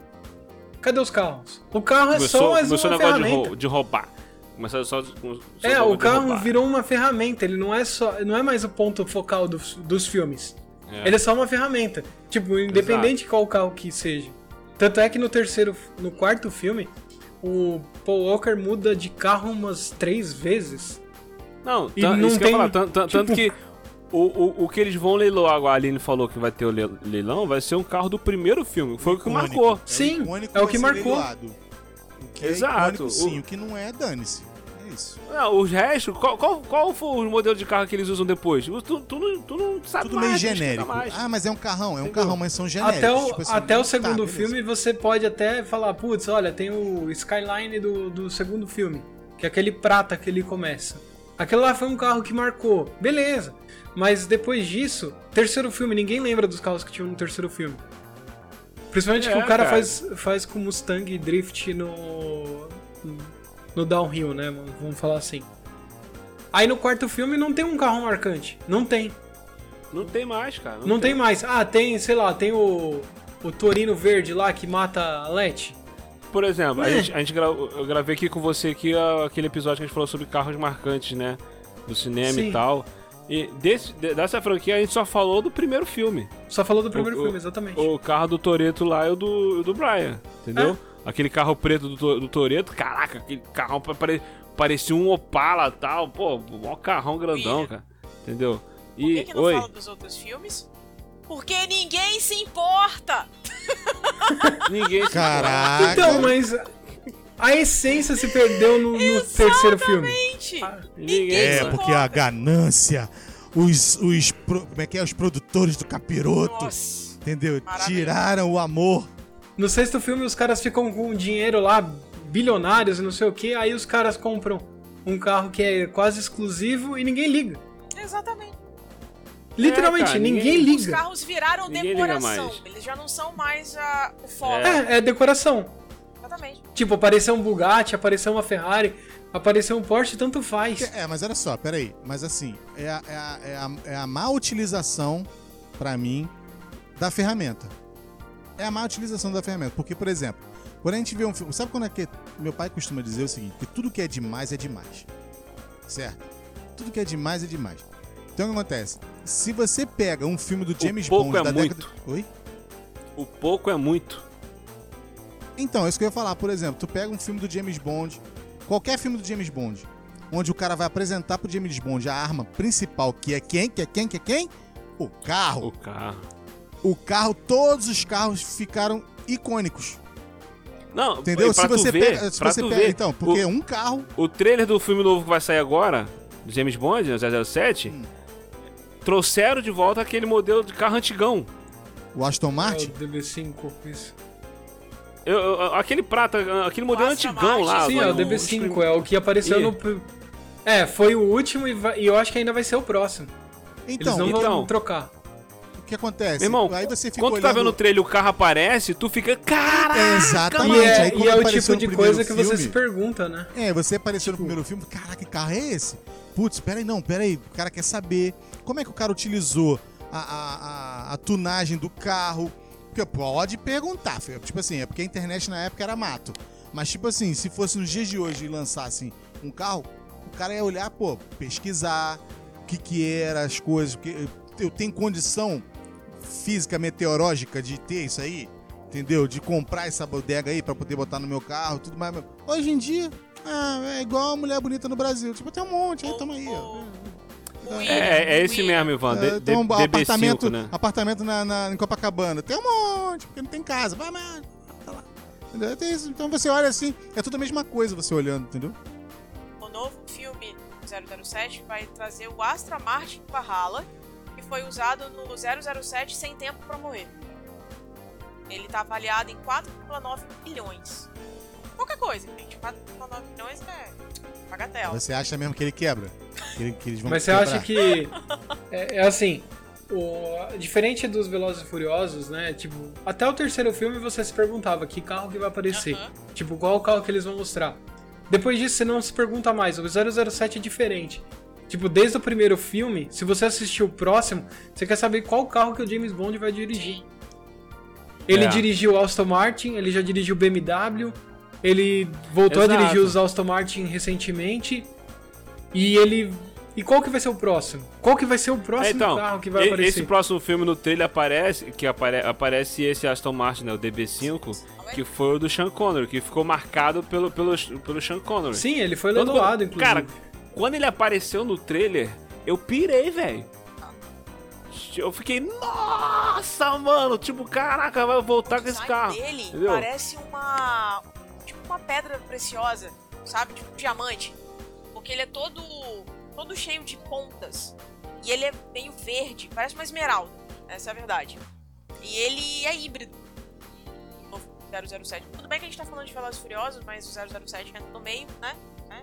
cadê os carros? O carro é Começou, só mais começou uma o negócio de, ferramenta. rou- de roubar. Começou só. de- com- só É, o de carro roubar. virou uma ferramenta, ele não é só, não é mais o ponto focal dos, dos filmes. É. Ele é só uma ferramenta. Tipo, independente de qual carro que seja. Tanto é que no terceiro, no quarto filme, o Paul Walker muda de carro umas três vezes. Não, E não isso que eu tem, falar. tan- Tanto tipo- que o, o, o que eles vão leiloar, agora a Aline falou que vai ter o le- leilão, vai ser um carro do primeiro filme. Foi o que marcou. Sim, é o vai que marcou. leiloado. O que Exato. é icônico, sim. O- O que não é, dane-se. É isso. Não, os restos, qual, qual, qual foi o modelo de carro que eles usam depois? Tu, tu, tu não, tu não sabe Tudo mais, meio genérico. mais. Ah, mas é um carrão, é um Entendeu? carrão, mas são genéricos. Até o, tipo assim, até o tá, segundo beleza. filme você pode até falar, putz, olha, tem o Skyline do, do segundo filme, que é aquele prata que ele começa. Aquele lá foi um carro que marcou, beleza. Mas depois disso, terceiro filme, ninguém lembra dos carros que tinham no terceiro filme. Principalmente que É, o cara, cara. Faz, faz com Mustang Drift no. No downhill, né? Vamos falar assim. Aí no quarto filme não tem um carro marcante. Não tem. Não tem mais, cara. Não tem mais. Ah, tem, sei lá, tem o. O Torino Verde lá que mata a Let. Por exemplo, a É. gente, a gente gra- eu gravei aqui com você aqui aquele episódio que a gente falou sobre carros marcantes, né? Do cinema Sim. e tal. E desse, de- dessa franquia a gente só falou do primeiro filme. Só falou do primeiro O- o- filme, exatamente. O carro do Toreto lá e o do, o do Brian, entendeu? É. Aquele carro preto do, do Toreto, caraca, aquele carrão pare, parecia um Opala e tal, pô, mó carrão grandão, William. cara, entendeu? Por E, que, que não oi, fala dos outros filmes? Porque ninguém se importa! ninguém se Caraca. Então, mas a essência se perdeu no, no terceiro filme. Ah, Ninguém É, se porque a importa. ganância, os, os, pro- como é que é, os produtores do capiroto, Nossa. entendeu? Maravilha. Tiraram o amor. No sexto filme os caras ficam com dinheiro lá, bilionários e não sei o que, aí os caras compram um carro que é quase exclusivo e ninguém liga. Exatamente. Literalmente, cara, ninguém, ninguém- Os liga. carros viraram Ninguém decoração. Eles já não são mais ah, o foco. É, é decoração. Exatamente. Tipo, apareceu um Bugatti, apareceu uma Ferrari, apareceu um Porsche, tanto faz. É, mas olha só, peraí. Mas assim, é a, é a, é a, é a má utilização, pra mim, da ferramenta. É a má utilização da ferramenta. Porque, por exemplo, quando a gente vê um filme. Sabe quando é que. Meu pai costuma dizer o seguinte: que tudo que é demais é demais. Certo? Tudo que é demais é demais. Então o que acontece? Se você pega um filme do James pouco Bond é da muito. década. Oi? O pouco é muito. Então, é isso que eu ia falar. Por exemplo, tu pega um filme do James Bond, qualquer filme do James Bond, onde o cara vai apresentar pro James Bond a arma principal, que é quem? Que é quem? Que é quem? O carro. O carro. O carro, todos os carros ficaram icônicos. Não, Entendeu? e pra Se você tu ver, pega. Se pra você tu pega. ver, Então, porque um carro. o, o trailer do filme novo que vai sair agora, do James Bond, né, 007, Hum. trouxeram de volta aquele modelo de carro antigão. O Aston É Martin. o DB5, isso. Eu- eu- aquele prata, aquele modelo antigão lá. Sim, é o os DB5, prim- é o que apareceu Ih. no. É, foi o último e, vai- e eu acho que ainda vai ser o próximo. Então, Eles não então. vão trocar. O que acontece? Meu irmão, aí você fica quando tu tá olhando... vendo o trailer e o carro aparece, tu fica, caraca! É, E exatamente. é, aí e é o tipo de coisa que você filme- se pergunta, né? É, você apareceu Tipo- no primeiro filme, caraca, que carro é esse? Putz, peraí, não, peraí, o cara quer saber como é que o cara utilizou a, a, a, a tunagem do carro. Porque pode perguntar, filho. tipo assim, é porque a internet na época era mato. Mas tipo assim, se fosse nos dias de hoje e lançassem um carro, o cara ia olhar, pô, pesquisar o que que era as coisas, porque eu tenho condição física meteorológica de ter isso aí, entendeu? De comprar essa bodega aí pra poder botar no meu carro, tudo mais. Hoje em dia, ah, é igual a mulher bonita no Brasil. Tipo, tem um monte, aí toma aí, ó. O É, é, é esse mesmo, Ivan. D- É, tem um D- DB5, apartamento, né? apartamento na, na- em Copacabana. Tem um monte, porque não tem casa. Vai, mas. Tá lá. Isso. Então você olha assim, é tudo a mesma coisa você olhando, entendeu? O novo filme 007 vai trazer o Astra Martin Valhalla, foi usado no 007 Sem Tempo pra Morrer. Ele tá avaliado em 4,9 bilhões. Pouca coisa, gente. 4,9 bilhões é bagatela. Você acha mesmo que ele quebra? Que, que eles vão Mas você quebrar? acha que. É, é assim. o- diferente dos Velozes e Furiosos, né? Tipo, até o terceiro filme você se perguntava que carro que vai aparecer. Tipo, qual o carro que eles vão mostrar. Depois disso você não se pergunta mais. O 007 é diferente. Tipo, desde o primeiro filme, se você assistir o próximo, você quer saber qual carro que o James Bond vai dirigir. Ele É. dirigiu o Aston Martin, ele já dirigiu o BMW, ele voltou Exato. a dirigir os Aston Martin recentemente. E ele. E qual que vai ser o próximo? Qual que vai ser o próximo então, carro que vai e- aparecer? esse próximo filme no trailer aparece, que apare, aparece esse Aston Martin, né, o DB5, que foi o do Sean Connery, que ficou marcado pelo, pelo, pelo Sean Connery. Sim, ele foi leiloado, inclusive. Cara, quando ele apareceu no trailer, eu pirei, velho. Eu fiquei, nossa, mano, tipo, caraca, vai voltar com esse carro. dele entendeu? parece uma. Tipo uma pedra preciosa, sabe? Tipo um diamante. Porque ele é todo. todo cheio de pontas. E ele é meio verde, parece uma esmeralda. Essa é a verdade. E ele é híbrido. No 007. Tudo bem que a gente tá falando de Velozes Furiosos, mas o 007 entra no meio, né? né?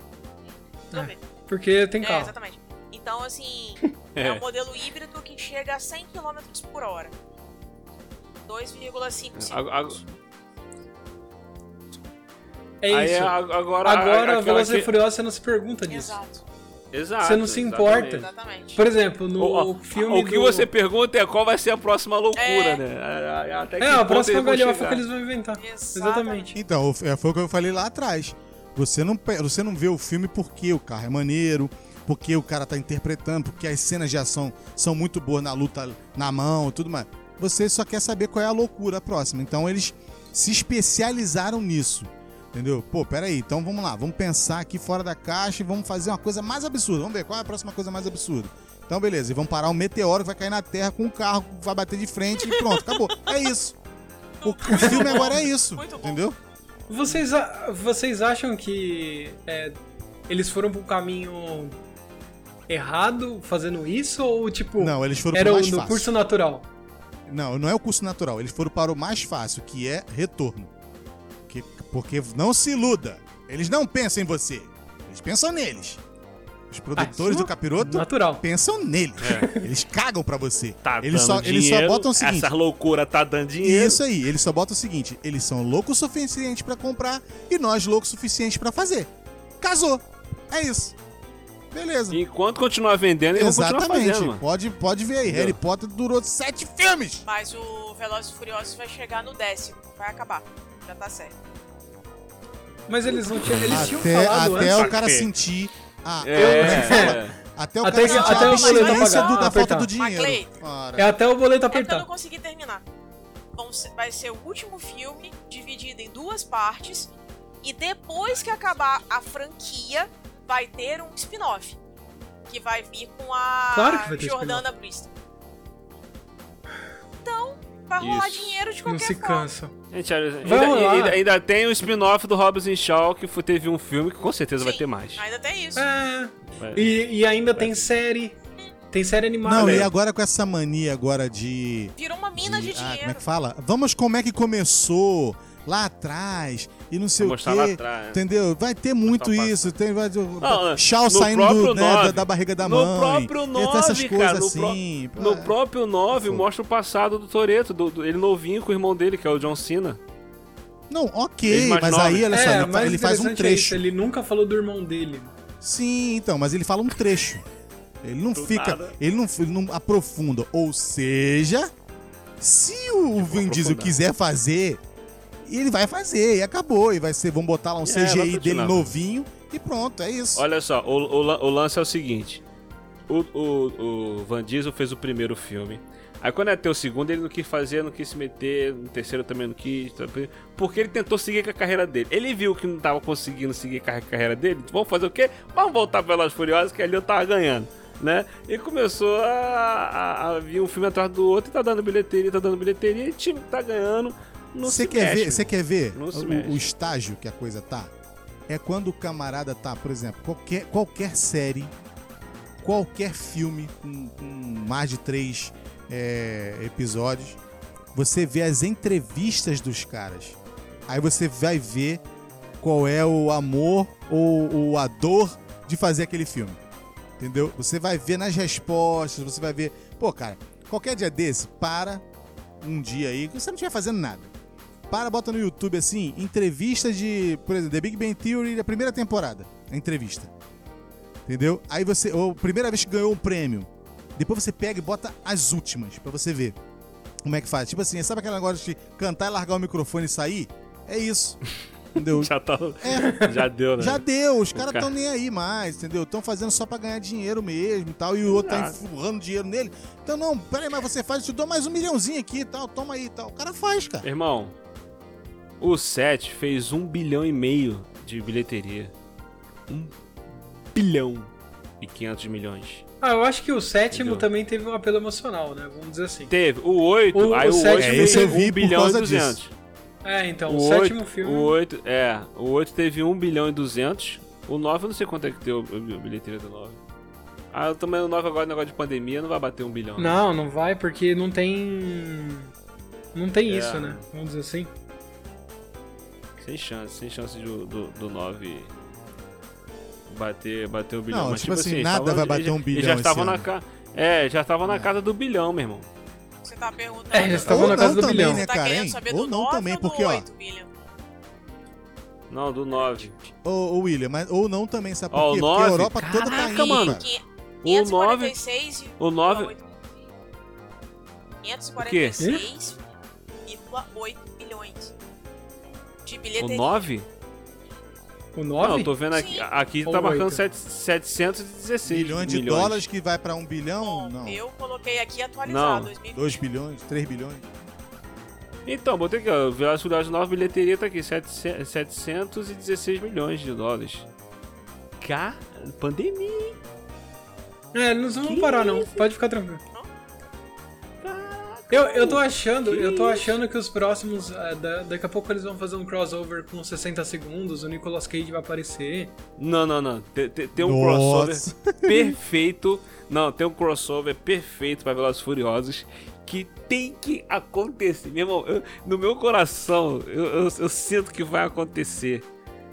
Tudo É. Porque tem É, carro. exatamente. Então, assim, É. é um modelo híbrido que chega a 100 km por hora. 2,5 Ag- segundos. É Aí isso. a- agora, Agora, Velozes e que- Furiosos, você não se pergunta disso. Exato. Exato, Você não se importa. Exatamente. Por exemplo, no O, filme o que do... você pergunta é qual vai ser a próxima loucura, É. né? A- a- Até que É, a próxima galhofa que eles vão inventar. Exatamente. Exatamente. Então, é, foi o que eu falei lá atrás. Você não, você não vê o filme porque o carro é maneiro, porque o cara tá interpretando, porque as cenas de ação são muito boas na luta na mão e tudo mais. Você só quer saber qual é a loucura próxima. Então eles se especializaram nisso. Entendeu? Pô, peraí, então vamos lá, vamos pensar aqui fora da caixa e vamos fazer uma coisa mais absurda. Vamos ver qual é a próxima coisa mais absurda. Então, beleza, e vamos parar um meteoro que vai cair na Terra com um carro que vai bater de frente e pronto, acabou. É isso. O, filme agora é isso. Muito bom. Entendeu? Vocês, vocês acham que é, eles foram pro caminho errado fazendo isso? Ou, tipo, Não, eles foram era pro o mais no fácil. curso natural? Não, não é o curso natural. Eles foram para o mais fácil, que é retorno. Que- porque não se iluda. Eles não pensam em você. Eles pensam neles. Os produtores isso do capiroto Natural. pensam neles. Eles cagam pra você. Tá eles, dando só, eles só dinheiro, botam o seguinte. Essa loucura tá dando dinheiro. Isso aí, eles só botam o seguinte: eles são loucos o suficiente pra comprar e nós loucos o suficiente pra fazer. Casou. É isso. Beleza. Enquanto continuar vendendo, eles vão continuar Exatamente. fazendo, pode, pode ver aí. Harry Potter durou sete filmes. Mas o Velozes e Furiosos vai chegar no décimo. Vai acabar. Já tá certo. Mas eles não tinham. Eles tinham Até, falado até antes. o cara sentir. Ah, É, como é é. Até o Até cara que- sentir até a o boleto abstinência do- da falta apertar. do dinheiro. É até o boleto É porque eu apertar. não consegui terminar. Vai ser o último filme dividido em duas partes. E depois que acabar a franquia, vai ter um spin-off. Que vai vir com a Claro Jordana Brewster. Então, vai rolar Isso. dinheiro de Não qualquer se forma. cansa. Gente, ainda, Vamos lá. ainda, ainda tem o spin-off do Robson Shaw, que foi- teve um filme que com certeza vai Sim, ter mais. Ainda tem isso. É. Vai. E, e ainda tem série. Tem série animada. Não, e agora com essa mania agora de. Virou uma mina de, de- ah, como é dinheiro. que fala? Vamos como é que começou lá atrás e não sei o mostrar quê. lá atrás, né? Entendeu? Vai ter muito isso. Tem, vai, Não, Shaw no saindo do- né, da, da barriga da No mãe. próprio e tem essas 9, coisas cara, no assim. No Ah, próprio 9 Pô. mostra o passado do Toreto, do, do- ele novinho com o irmão dele, que é o John Cena. Não, ok, mas aí, olha só, É, ele, ele faz um é isso, trecho. Ele nunca falou do irmão dele. Sim, então, mas ele fala um trecho. Ele não Do fica. nada. Ele não, ele não aprofunda. Ou seja, se o Vin Diesel quiser fazer, ele vai fazer e acabou. E vai ser, vamos botar lá um É, CGI dele novinho e pronto, é isso. Olha só, o, o o lance é o seguinte: o, o, o Van Diesel fez o primeiro filme. Aí quando ia ter o segundo, ele não quis fazer, não quis se meter, no terceiro também não quis, tá? porque ele tentou seguir com a carreira dele. Ele viu que não tava conseguindo seguir com a carreira dele, vamos fazer o quê? Vamos voltar para Velozes Furiosos, que ali eu tava ganhando. Né? E começou a, a, a, vir um filme atrás do outro e tá dando bilheteria, tá dando bilheteria, e o time tá ganhando. Você quer, ver, você quer ver o, o estágio que a coisa tá? É quando o camarada tá, por exemplo, qualquer, qualquer série, qualquer filme com, com mais de três é, episódios, você vê as entrevistas dos caras. Aí você vai ver qual é o amor ou, ou a dor de fazer aquele filme. Entendeu? Você vai ver nas respostas, você vai ver. Pô, cara, qualquer dia desse, para um dia aí, que você não estiver fazendo nada. Para, bota no YouTube assim, entrevista de, por exemplo, The Big Bang Theory da primeira temporada. A entrevista. Entendeu? Aí você, ou primeira vez que ganhou um prêmio. Depois você pega e bota as últimas para você ver como é que faz. Tipo assim, sabe aquele negócio de cantar e largar o microfone e sair? É isso. Entendeu? já, tá, é, já deu, né? Já deu, os caras estão cara... nem aí mais, entendeu? Estão fazendo só pra ganhar dinheiro mesmo e tal, e o outro tá empurrando dinheiro nele. Então, não, peraí, mas você faz, eu te dou mais um milhãozinho aqui e tal, toma aí e tal. O cara faz, cara. Irmão, o 7 fez um bilhão e meio de bilheteria. Um bilhão e 500 milhões. Ah, eu acho que o sétimo Entendeu? também teve um apelo emocional, né? Vamos dizer assim. Teve. O 8, o, aí o, o 8 fez é, 1 bilhão e 200. Disso. É, então, o, o 8, sétimo filme. O 8, é, o 8 teve 1 bilhão e 200. O 9 eu não sei quanto é que deu a bilheteria do 9. Ah, também o 9 agora, negócio de pandemia, não vai bater 1 bilhão. Né? Não, não vai, porque não tem. Não tem é. isso, né? Vamos dizer assim. Sem chance, sem chance do, do, do 9 bater, bater o bilhão. Não, Mas, tipo, tipo assim, assim nada tava, vai bater um bilhão. Já estavam na ca... É, já estavam na é. casa do bilhão, meu irmão. Você tá perguntando. É, já estavam na casa do também, bilhão. Né, tá cara? Ou não também, porque, ó. Não, do 9. Ô, ô William, mas ou não também, sabe por quê? Porque a Europa Caraca, toda tá indo. mano. O 9. O 9. 546,8 milhões de bilheteria. O 9? O 9? Não, eu tô vendo aqui. Sim. Aqui tá marcando 7, 716 milhões de milhões. dólares que vai pra 1 bilhão? Bom, não. Eu coloquei aqui atualizado. Não. 2 bilhões, 3 bilhões. Então, botei aqui, ó. Furiosos 9 bilheteria tá aqui. 716 milhões de dólares. Cá, pandemia, hein? É, não vamos parar, não. Pode ficar tranquilo. Eu, eu tô achando, que eu tô achando que os próximos. Uh, da, daqui a pouco eles vão fazer um crossover com 60 segundos, o Nicolas Cage vai aparecer. Não, não, não. Tem, tem, tem um Nossa. crossover perfeito. Não, tem um crossover perfeito pra Velozes Furiosos que tem que acontecer. Meu irmão, eu, no meu coração, eu, eu, eu, sinto que vai acontecer.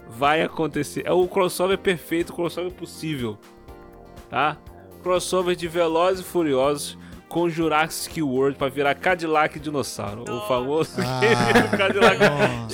Vai acontecer. É o crossover perfeito, o crossover possível. Tá? Crossover de Velozes e Furiosos com Jurassic World pra virar Cadillac Dinossauro. O famoso ah, Cadillac.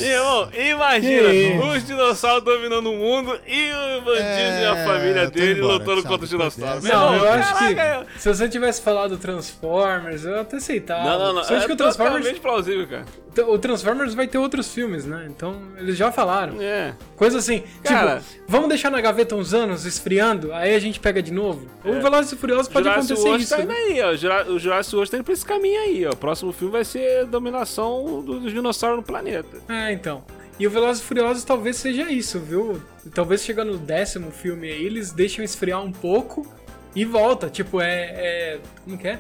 Irmão, imagina os dinossauros dominando o mundo e o bandido é, e a família dele embora, lutando contra os dinossauros. Não, eu acho que se você tivesse falado Transformers, eu até aceitava. Não, não, não. Só é que o Transformers... plausível, cara. O Transformers vai ter outros filmes, né? Então, eles já falaram. É. Coisa assim, tipo, cara, tipo, vamos deixar na gaveta uns anos, esfriando, aí a gente pega de novo. É. O Velozes e Furiosos pode Jurassic acontecer World isso. Tá indo aí, ó. O Jurassic World tá indo pra esse caminho aí, ó. O próximo filme vai ser dominação dos dinossauros no planeta. É, então. E o Velozes e Furiosos talvez seja isso, viu? Talvez chegando no décimo filme aí, eles deixam esfriar um pouco e volta. Tipo, é. é como que é?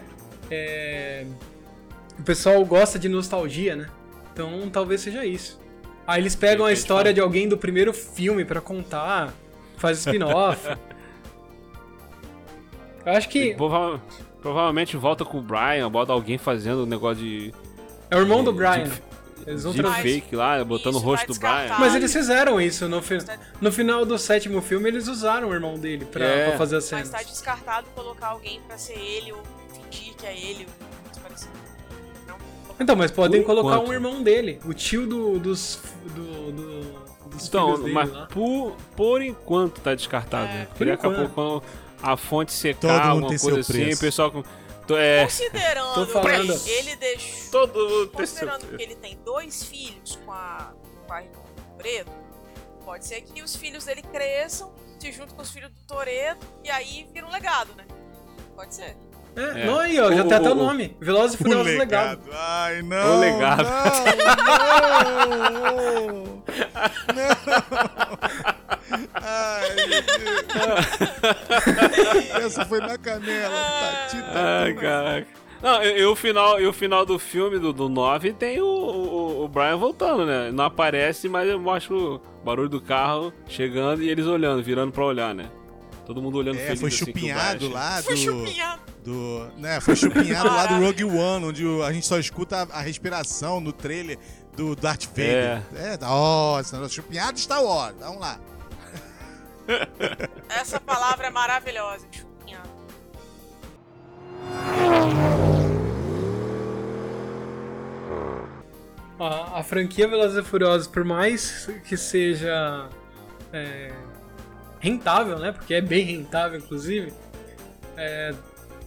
É. O pessoal gosta de nostalgia, né? Então talvez seja isso. Aí eles pegam a história de alguém do primeiro filme para contar, faz spin-off. Eu acho que. Prova provavelmente volta com o Brian, bota alguém fazendo um negócio de. É o irmão de, do Brian. De, eles vão de fake lá, botando isso, o rosto do Brian. Mas eles fizeram isso. No, fi no final do sétimo filme, eles usaram o irmão dele pra, é. pra fazer a cena. Mas tá descartado colocar alguém pra ser ele ou fingir que é ele. Então, mas podem por colocar enquanto. um irmão dele, o tio do, dos, do, do, dos então, filhos mas lá. Por, por enquanto tá descartado, é, né? Porque daqui a pouco quando a fonte secar, alguma coisa assim, o pessoal... É, considerando falando, que ele deixou. Todo considerando que ele tem dois filhos com a, com a Toreto, pode ser que os filhos dele cresçam, se junto com os filhos do Toreto, e aí vira um legado, né? Pode ser. É, É. não aí, ó, já O- tem até o- nome. Velozes e O Furiosos legado. Legado. Ai, não. O legado. Não, não. não. Ai, meu Deus. Essa foi na canela. Tá, tita. Ai, caraca. Não, e, e o final, e o final do filme, do, do 9, tem o, o, o Brian voltando, né? Não aparece, mas eu mostro o barulho do carro chegando e eles olhando, virando pra olhar, né? Todo mundo olhando É, feliz foi assim, chupinhado lá Foi do, chupinhado. do. Né, foi chupinhado lá do Rogue One, onde a gente só escuta a, a respiração no trailer do Darth Vader. É, nossa, chupinhado Star Wars. Vamos lá. Essa palavra é maravilhosa. Chupinhado. A, a franquia Velozes e Furiosos, por mais que seja é, rentável, né? Porque é bem rentável, inclusive, é,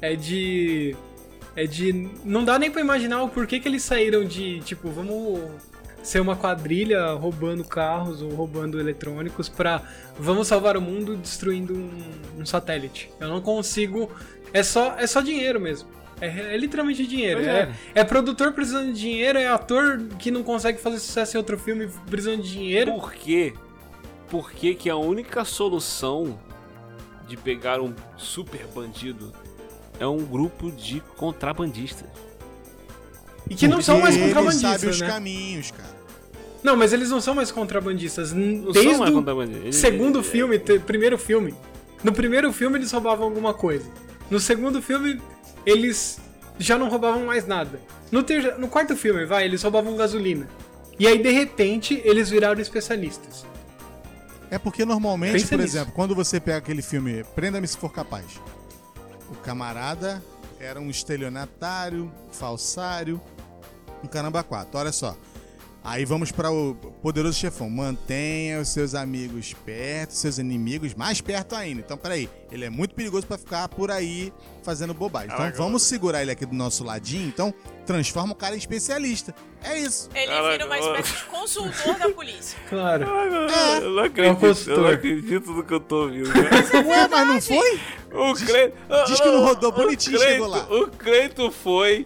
é de. É de. Não dá nem pra imaginar o porquê que eles saíram de, tipo, vamos ser uma quadrilha roubando carros ou roubando eletrônicos pra vamos salvar o mundo destruindo um, um satélite. Eu não consigo. É só, é só dinheiro mesmo. É, é literalmente dinheiro. É, é. é produtor precisando de dinheiro, é ator que não consegue fazer sucesso em outro filme precisando de dinheiro. Por quê? Por que que a única solução de pegar um super bandido é um grupo de contrabandistas? E que não são mais Porque Ele sabe contrabandistas, os né? caminhos, cara. Não, mas eles não são mais contrabandistas. Não Desde são mais o contrabandistas. Segundo eles- filme, te- primeiro filme. No primeiro filme eles roubavam alguma coisa. No segundo filme eles já não roubavam mais nada. No, terceiro, no quarto filme, vai, eles roubavam gasolina. E aí de repente eles viraram especialistas. É porque normalmente, Pensa por nisso. exemplo, quando você pega aquele filme Prenda-me se for capaz, o camarada era um estelionatário, falsário, um caramba quatro. Olha só. Aí vamos para o poderoso chefão. Mantenha os seus amigos perto, seus inimigos mais perto ainda. Então, peraí, ele é muito perigoso para ficar por aí fazendo bobagem. Então, vamos segurar ele aqui do nosso ladinho. Então, transforma o cara em especialista. É isso. Ele Caraca, vira uma espécie de consultor da polícia. Claro. Meu É. Eu não É acredito, eu não acredito no que eu tô ouvindo. Ué, mas não foi? O Cleito. diz que não rodou bonitinho, o Cleito, chegou lá. O Cleito foi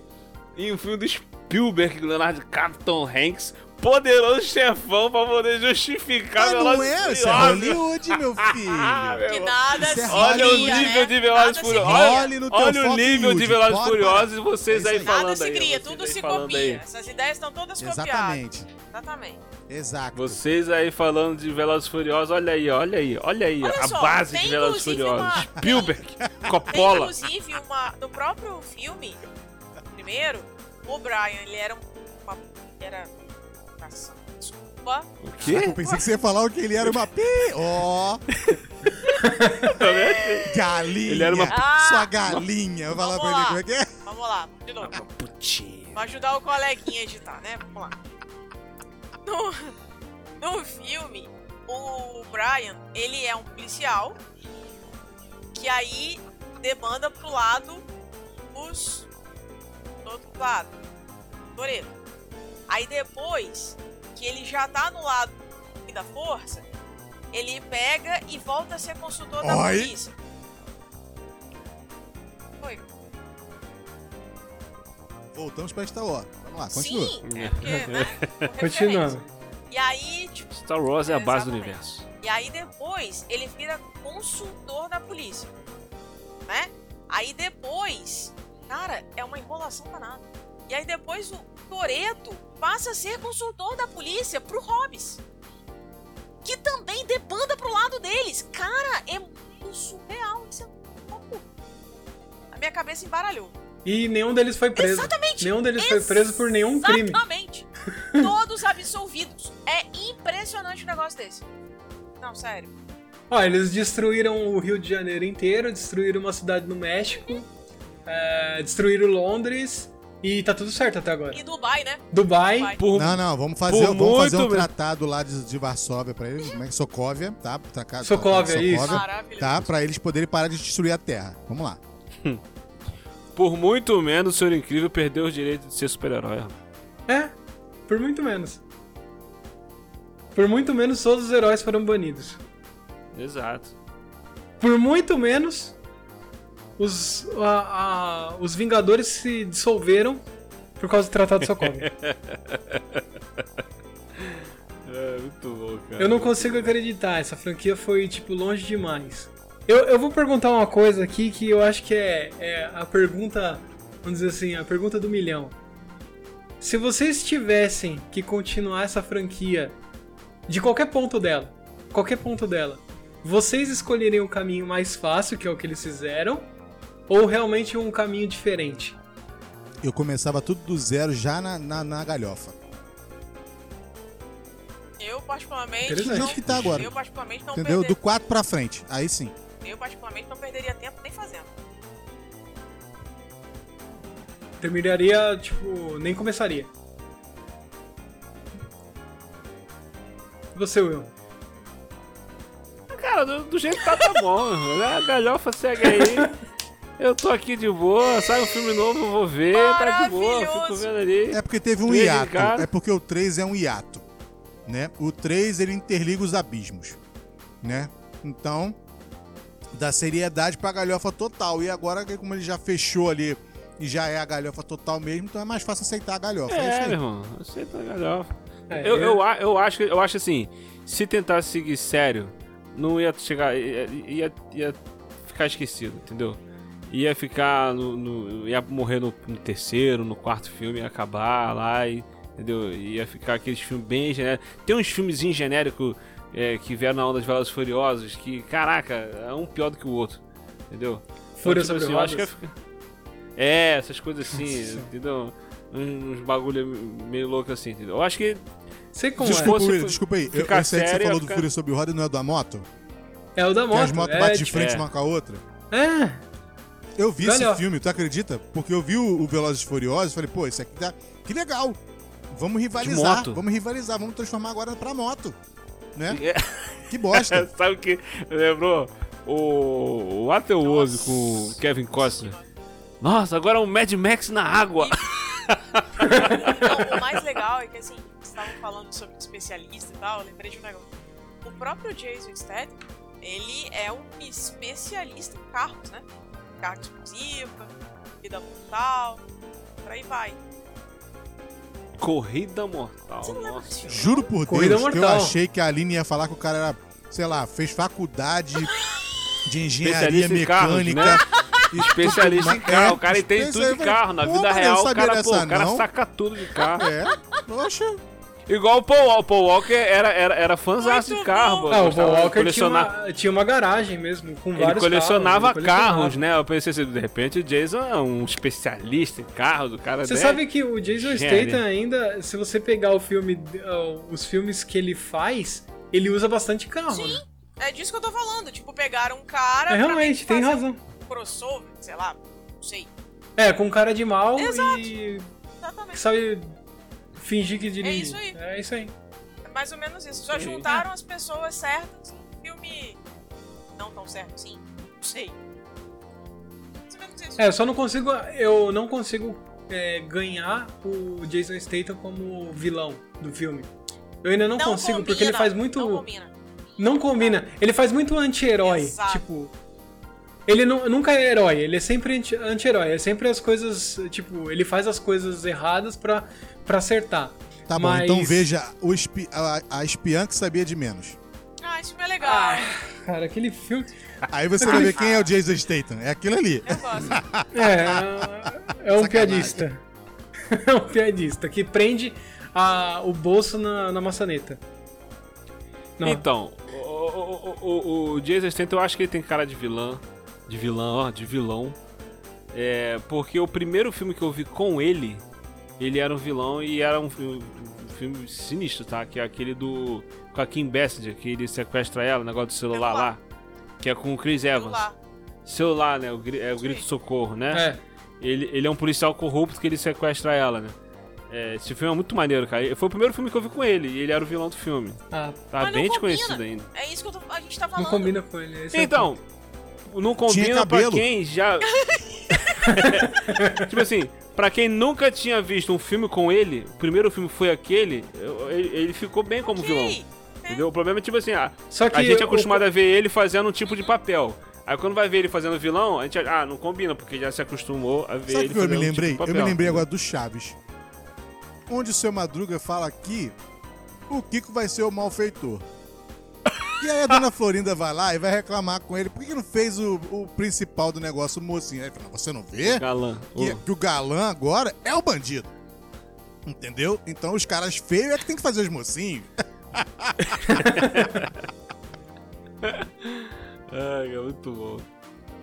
em um filme do Spielberg, Leonardo DiCaprio, Tom Hanks, poderoso chefão pra poder justificar Mas não é, isso é. Hollywood, meu Ah, filho. Que nada é Olha o nível né? de Velozes Furiosos. Olha o nível de. Velozes e Furiosos e vocês É aí isso Nada falando se cria, tudo se falando copia. aí. Essas ideias estão todas copiadas. Exatamente. Exatamente. Exato. Vocês aí falando de Velozes Furiosos, olha aí, olha aí, olha aí, Olha a só, base tem de Velozes inclusive Furiosos. uma- Spielberg, Tem Coppola. inclusive uma. No próprio filme, primeiro, o Brian, ele era um- uma. Ele era. Nossa, Desculpa. O Eu quê? pensei que você ia falar que ele era uma pi. Ó, galinha. Ele era uma- Ah! Sua galinha. Eu vou falar Vamos pra ele lá. como é que é. Vamos lá, de novo. Putinha. Pra ajudar o coleguinha a editar, né? Vamos lá. No, no filme, o Brian, ele é um policial que aí demanda pro lado os. do outro lado. Toreto. Aí depois que ele já tá no lado da força, ele pega e volta a ser consultor da Oi? polícia. Foi. Voltamos pra Star Wars. Vamos lá, continua. Sim, é porque, né? Continuando. E aí, tipo, Star Wars é a base do universo. e aí depois ele vira consultor da polícia, né? Aí depois, cara, é uma enrolação danada. E aí depois o Toreto passa a ser consultor da polícia pro Hobbs. Que também debanda pro lado deles. Cara, é muito surreal. Isso é louco. A minha cabeça embaralhou. E nenhum deles foi preso. Exatamente. Nenhum deles foi preso por nenhum crime. Exatamente. Todos absolvidos. É impressionante um negócio desse. Não, sério. Ó, eles destruíram o Rio de Janeiro inteiro, destruíram uma cidade no México, é, destruíram Londres e tá tudo certo até agora. E Dubai, né? Dubai, Dubai. Por, Não, não, vamos fazer, Por vamos fazer um tratado lá de, de Varsóvia pra eles, como é que Sokovia, tá? Tratado- Sokovia, tratado de isso. Maravilhoso. Tá, pra eles poderem parar de destruir a Terra. Vamos lá. por muito menos, o Senhor Incrível perdeu o direito de ser super-herói. é, por muito menos. Por muito menos todos os heróis foram banidos. Exato. Por muito menos os, a- a- os Vingadores se dissolveram por causa do Tratado de Sokovia. É, muito bom, cara. Eu não consigo acreditar, essa franquia foi, tipo, longe demais. Eu, eu vou perguntar uma coisa aqui que eu acho que é, é a pergunta, vamos dizer assim, a pergunta do milhão. Se vocês tivessem que continuar essa franquia de qualquer ponto dela, qualquer ponto dela, vocês escolheriam o caminho mais fácil, que é o que eles fizeram, ou realmente um caminho diferente? Eu começava tudo do zero já na, na, na galhofa. Eu, particularmente. Do jeito que tá agora. Eu, particularmente, não Entendeu? Do perder- 4 pra frente. Aí sim. Eu, particularmente, não perderia tempo nem fazendo. Terminaria, tipo, nem começaria. E Você, Will? Cara, do, do jeito que tá, tá bom. A galhofa segue aí. Eu tô aqui de boa, sai um filme novo, eu vou ver, tá de boa, fico vendo ali. É porque teve um Três, hiato. É porque o 3 é um hiato. Né? O 3 ele interliga os abismos. Né? Então, da seriedade pra galhofa total. E agora, como ele já fechou ali e já é a galhofa total mesmo, então é mais fácil aceitar a galhofa. É, isso É, aí. meu irmão, aceita a galhofa. É, Eu, eu, eu, acho, eu acho assim, se tentasse seguir sério, não ia chegar. Ia, ia, ia ficar esquecido, entendeu? Ia ficar no. no- ia morrer no, no terceiro, no quarto filme, ia acabar lá e. Entendeu? Ia ficar aqueles filmes bem genéricos. Tem uns filmezinhos genéricos é, que vieram na onda de Velozes e Furiosos que, caraca, é um pior do que o outro. Entendeu? Fúria Então, sobre eu acho que ia rodas. ficar- É, essas coisas assim, Nossa. entendeu? Uns bagulho meio louco assim, entendeu? Eu acho que Sei como Desculpa, Will, fi- desculpa aí. Eu, ficar esse aí que você falou ia do ficar- Fúria sobre roda não é da moto? é. É o da moto. que as motos é, batem de tipo, frente é. uma com a outra? É, Eu vi esse filme, tu acredita? Porque eu vi o, o Velozes e Furiosos e falei, pô, isso aqui tá... Que legal. Vamos rivalizar. moto. Vamos rivalizar. Vamos transformar agora pra moto. Né? É. Que bosta. Sabe o que lembrou? O, o Ateoso com o Kevin Costner. Nossa, agora é um Mad Max na água. Não, o mais legal é que, assim, vocês estavam falando sobre especialista e tal, eu lembrei de um negócio. O próprio Jason Statham, ele é um especialista em carros, né? Carro explosiva, vida mortal, por aí vai. Corrida Mortal. Você não lembra Nossa. desse filme? Juro por Corrida Deus que eu Mortal. achei que a Aline ia falar que o cara era, sei lá, fez faculdade de engenharia Especialista em carros, mecânica. né? e Especialista em carro. O cara entende tudo de carro. Na pô, vida eu real, o sabia cara, pô, dessa, o cara não. saca tudo de carro. É, poxa. Igual o Paul Walker. Paul Walker era, era, era fãzaço de carro. Ah, o Paul Walker tinha colecionar- uma, tinha uma garagem mesmo, com Ele vários colecionava carros. ele carros, colecionava. né? Eu pensei assim, de repente o Jason é um especialista em carros, o cara Você sabe que o Jason. Statham ainda, se você pegar o filme, uh, os filmes que ele faz, ele usa bastante carro, né? É disso que eu tô falando. Tipo, pegaram um cara. É, realmente, tem razão. Um crossover, sei lá, não sei. É, com cara de mal Exato. e Exatamente. sabe fingir que dirige. isso aí. É isso aí. É mais ou menos isso. Só Sim. juntaram as pessoas certas num filme. Não tão certo assim. Não sei. Mais ou menos isso. É, eu só não consigo, eu não consigo é, ganhar o Jason Statham como vilão do filme. Eu ainda não, consigo, combina, porque ele faz muito. Não combina. Não combina. Ele faz muito anti-herói. Tipo. Ele nu- nunca é herói, ele é sempre anti- anti-herói. É sempre as coisas. Tipo, ele faz as coisas erradas pra, pra acertar. Tá bom, Mas- então veja o espi- a, a espiã que sabia de menos. Ah, esse filme é legal. Ah, cara, aquele filme. Aí você vai ver quem é o Jason Statham. É aquilo ali. Eu gosto. É, é um Sacanagem. piadista. É um piadista que prende a- o bolso na, na maçaneta. Não, Então, o, o, o, o Jason Statham eu acho que ele tem cara de vilão. De vilão, ó, de vilão. É, porque o primeiro filme que eu vi com ele, ele era um vilão e era um, fi- um filme sinistro, tá? Que é aquele do. Com a Kim Basinger, que ele sequestra ela, o negócio do celular Celular. lá. Que é com o Chris Evans. lá. Celular, né? O, é o grito de socorro, né? É. Ele, ele é um policial corrupto que ele sequestra ela, né? É, esse filme é muito maneiro, cara. Foi o primeiro filme que eu vi com ele e ele era o vilão do filme. Ah, Tá Mas não bem desconhecido ainda. É isso que eu tô- a gente tá falando. não combina com ele. esse é Então, não combina pra quem já. tipo assim, pra quem nunca tinha visto um filme com ele, o primeiro filme foi aquele, eu- ele, ficou bem como vilão. Entendeu? O problema é tipo assim, ah, Só que a gente é acostumado a ver ele fazendo um tipo de papel. Aí quando vai ver ele fazendo vilão, a gente ah, não combina, porque já se acostumou a ver Sabe ele o que eu me fazendo lembrei? tipo de eu me lembrei agora do Chaves. Onde o seu Madruga fala que o Kiko vai ser o malfeitor. E aí a dona Florinda vai lá e vai reclamar com ele. Por que não fez o, o principal do negócio, o mocinho? Aí ele fala, você não vê? Galã. Que, que o galã agora é o bandido. Entendeu? Então os caras feios é que tem que fazer os mocinhos. Ai, é muito bom.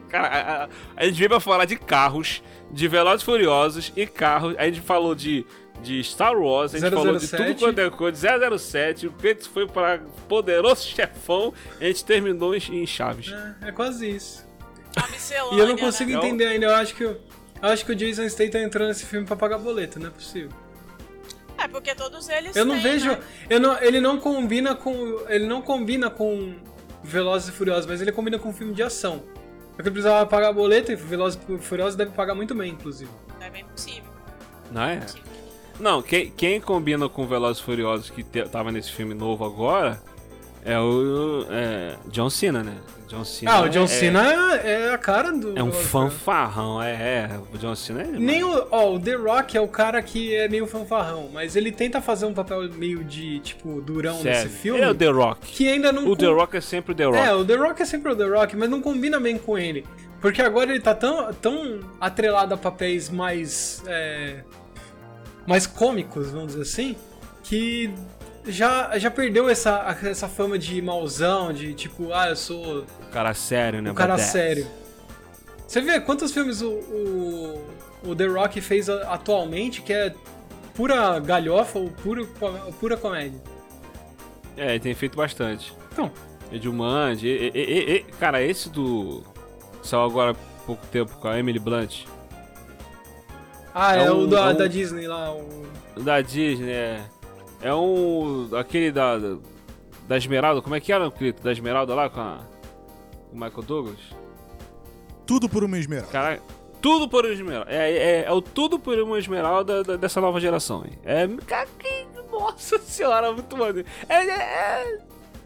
Cara, a, a- a gente veio pra falar de carros, de Velozes e Furiosos e carros. A gente falou de, de Star Wars, a gente falou de 007. tudo quanto é coisa, 007. O Pedro foi pra Poderoso Chefão e a gente terminou em, Chaves. É, é quase isso. E eu não consigo né? né? entender ainda. Eu acho que, eu, eu acho que o Jason Statham entrou nesse filme pra pagar boleto, não é possível. É, porque todos eles Eu não têm, vejo. né? Eu não, ele não combina com. Ele não combina com Velozes e Furiosos, mas ele combina com filme de ação. É que ele precisava pagar boleto e Velozes e Furiosos deve pagar muito bem, inclusive. É bem possível. Não é? possível. Não, quem, quem combina com Velozes e Furiosos que te- tava nesse filme novo agora é o é, John Cena, né? John Cena Ah, o John é- Cena é, a cara do. É um fanfarrão, é, é. O John Cena é. Nem o, ó, o The Rock é o cara que é meio fanfarrão, mas ele tenta fazer um papel meio de, tipo, durão Sério. nesse filme. É o The Rock. Que ainda não. O The Rock é sempre o The Rock. É, o The Rock é sempre o The Rock, mas não combina bem com ele. Porque agora ele tá tão, tão atrelado a papéis mais. é, mais cômicos, vamos dizer assim, que já, já perdeu essa, essa fama de mauzão, de tipo, ah, eu sou O cara sério, né? um cara sério. Você vê quantos filmes o, o, o The Rock fez atualmente que é pura galhofa ou pura, com- pura comédia? É, ele tem feito bastante. Então, Edilmand, e, e, e, e- cara, esse do. Saiu agora há pouco tempo com a Emily Blunt. Ah, é, É o um- da, é um- da Disney lá, o... Da Disney, é. É um. Aquele da. Da Esmeralda, como é que era, Clito? Da Esmeralda lá com a. O Michael Douglas? Tudo por uma esmeralda. Cara, tudo por uma Esmeralda. É, é, é o tudo por uma Esmeralda da- dessa nova geração, hein? É. Cara, que- nossa senhora, muito maneiro. É, é,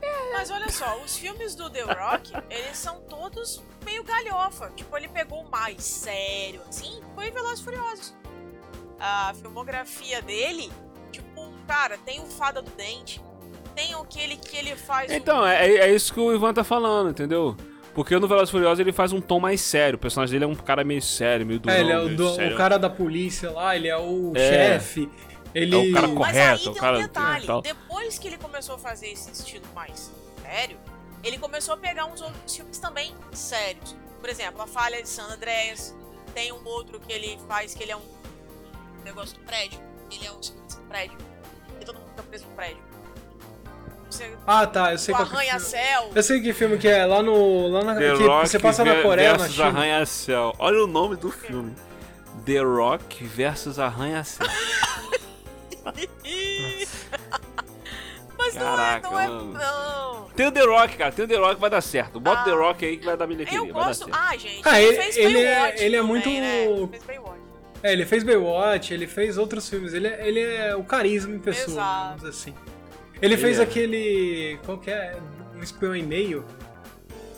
é, Mas olha só, os filmes do The Rock, eles são todos meio galhofa. Tipo, ele pegou o mais sério, assim, foi Velozes e Furiosos. A filmografia dele, tipo, cara, tem o Fada do Dente, tem aquele que ele faz o- Então, é, é isso que o Ivan tá falando, entendeu? Porque no Velozes Furiosos ele faz um tom mais sério. O personagem dele é um cara meio sério, meio durão. É, ele é o, do- o cara da polícia lá, ele é o É. chefe. Ele. É o cara Mas correto, aí o tem cara- um detalhe, tal. depois que ele começou a fazer esse estilo mais sério, ele começou a pegar uns outros filmes também sérios. Por exemplo, A Falha de San Andreas, tem um outro que ele faz que ele é um negócio do prédio, ele é um seguinte do prédio, e todo mundo fica preso no prédio. Você, Ah, tá, eu sei o qual que é o. Arranha-Céu, Eu sei que filme que é, lá no. Lá na. The que Rock você passa na Coreia, na versus China. Arranha-Céu. Olha o nome do filme. The Rock versus Arranha-Céu. mas Caraca, não é, não é, não. Tem o The Rock, cara. Tem o The Rock, vai dar certo. Bota o Ah. The Rock aí que vai dar bilheteria. Eu vai dar gosto. certo. Ah, gente, Ah, ele, ele- fez ele é- Baywatch ele é muito- né? Ele fez Baywatch. É, ele fez Baywatch, ele fez outros filmes. Ele, é- ele é o carisma em pessoa, Exato. assim. Ele, Ele fez é. aquele. Qual que é? Um espião e meio.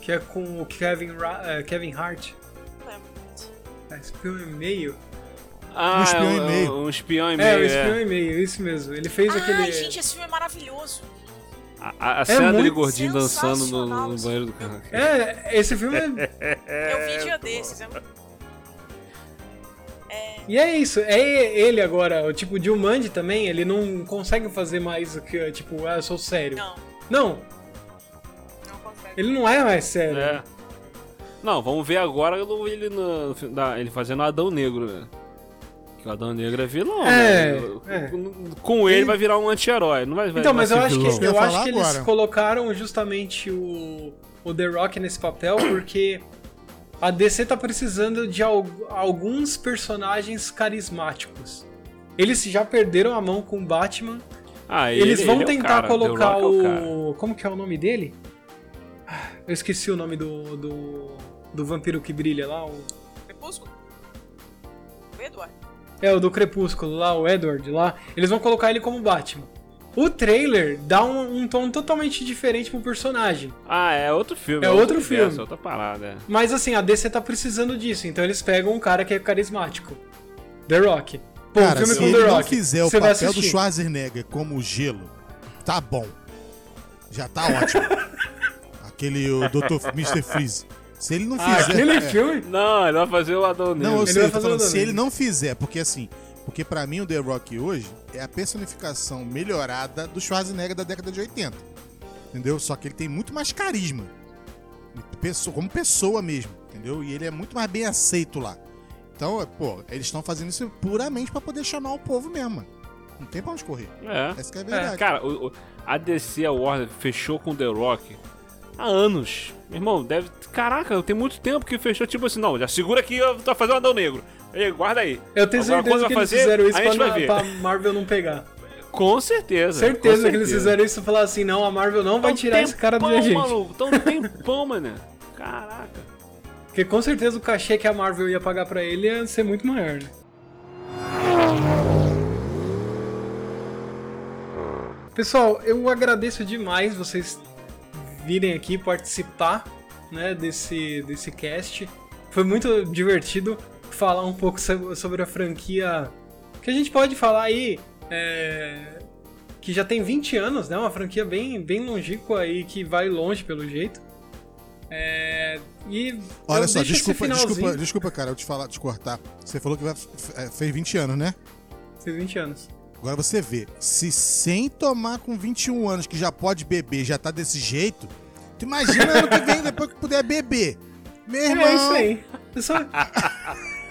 Que é com o Kevin, eh, Kevin Hart. Não lembro. É, espião e meio? Ah, Um espião é e meio. Um espião e É, meio. o espião e meio, isso mesmo. Ele fez Ai, aquele. gente, esse filme é maravilhoso. A, a- a cena dele gordinho dançando no, no banheiro do carro. É, esse filme é. eu vi dia desses. É muito... E é isso, é ele agora. O tipo, de Jumanji também, ele não consegue fazer mais o que, tipo, ah, eu sou sério. Não, Não, não consegue. ele não é mais sério. É. Não, vamos ver agora ele, no, ele fazendo o Adão Negro, né? Que o Adão Negro é vilão, É, né? é. Com, com ele vai virar um anti-herói, não vai, vai Então, vai mas eu acho vilão. que, Eu eu acho que eles colocaram justamente o, o The Rock nesse papel porque a DC tá precisando de al- alguns personagens carismáticos. Eles já perderam a mão com o Batman. Ah, Eles ele- vão ele é o tentar cara, colocar o. Como que é o nome dele? Eu esqueci o nome do. do, do vampiro que brilha lá. O, Crepúsculo? O Edward. é, o do Crepúsculo lá, o Edward lá. Eles vão colocar ele como Batman. O trailer dá um, um tom totalmente diferente pro personagem. Ah, é outro filme. É outro filme. universo, outra parada. é. Mas assim, a DC tá precisando disso, então eles pegam um cara que é carismático. The Rock. Pô, Cara, filme se com ele The não Rock. fizer o papel do. Schwarzenegger como gelo, tá bom. Já tá ótimo. Aquele o Dr. Mr. Freeze. Se ele não Ah, fizer. aquele é. filme? Não, ele vai fazer o Adão Negro. Não, eu Ele sei, vai fazer o falando, se ele não fizer, porque assim, porque pra mim o The Rock hoje é a personificação melhorada do Schwarzenegger da década de 80. Entendeu? Só que ele tem muito mais carisma. Como pessoa mesmo, entendeu? E ele é muito mais bem aceito lá. Então, é, pô, eles estão fazendo isso puramente pra poder chamar o povo mesmo. Não tem pra onde correr. É. Essa que é a verdade. Cara, o- o- a DC, a Warner, fechou com The Rock há anos. Meu irmão, deve. Caraca, tem muito tempo que fechou, tipo assim, não, já segura aqui, eu tô fazendo o Adão Negro. Ei, guarda aí. Eu tenho Agora, certeza que eles fazer, fizeram isso pra, pra Marvel não pegar. Com certeza. Certeza, com que eles certeza. fizeram isso e falar assim, não, a Marvel não vai Tão tirar esse cara da tempão, gente. Maluco, tão tempão, mano. Caraca. Porque com certeza o cachê que a Marvel ia pagar pra ele ia ser muito maior, né? Pessoal, eu agradeço demais vocês virem aqui participar né, desse, desse cast. Foi muito divertido falar um pouco so- sobre a franquia que a gente pode falar aí é, que já tem 20 anos, né? Uma franquia bem, bem longínqua aí que vai longe pelo jeito. É, e Olha só, desculpa, desculpa, desculpa, cara, eu te falar, te cortar. Você falou que vai, é, fez 20 anos, né? Fez 20 anos. Agora você vê, se sem tomar com 21 anos, que já pode beber, já tá desse jeito, tu imagina ano que vem, depois que puder beber. Meu irmão. É isso aí. Eu só-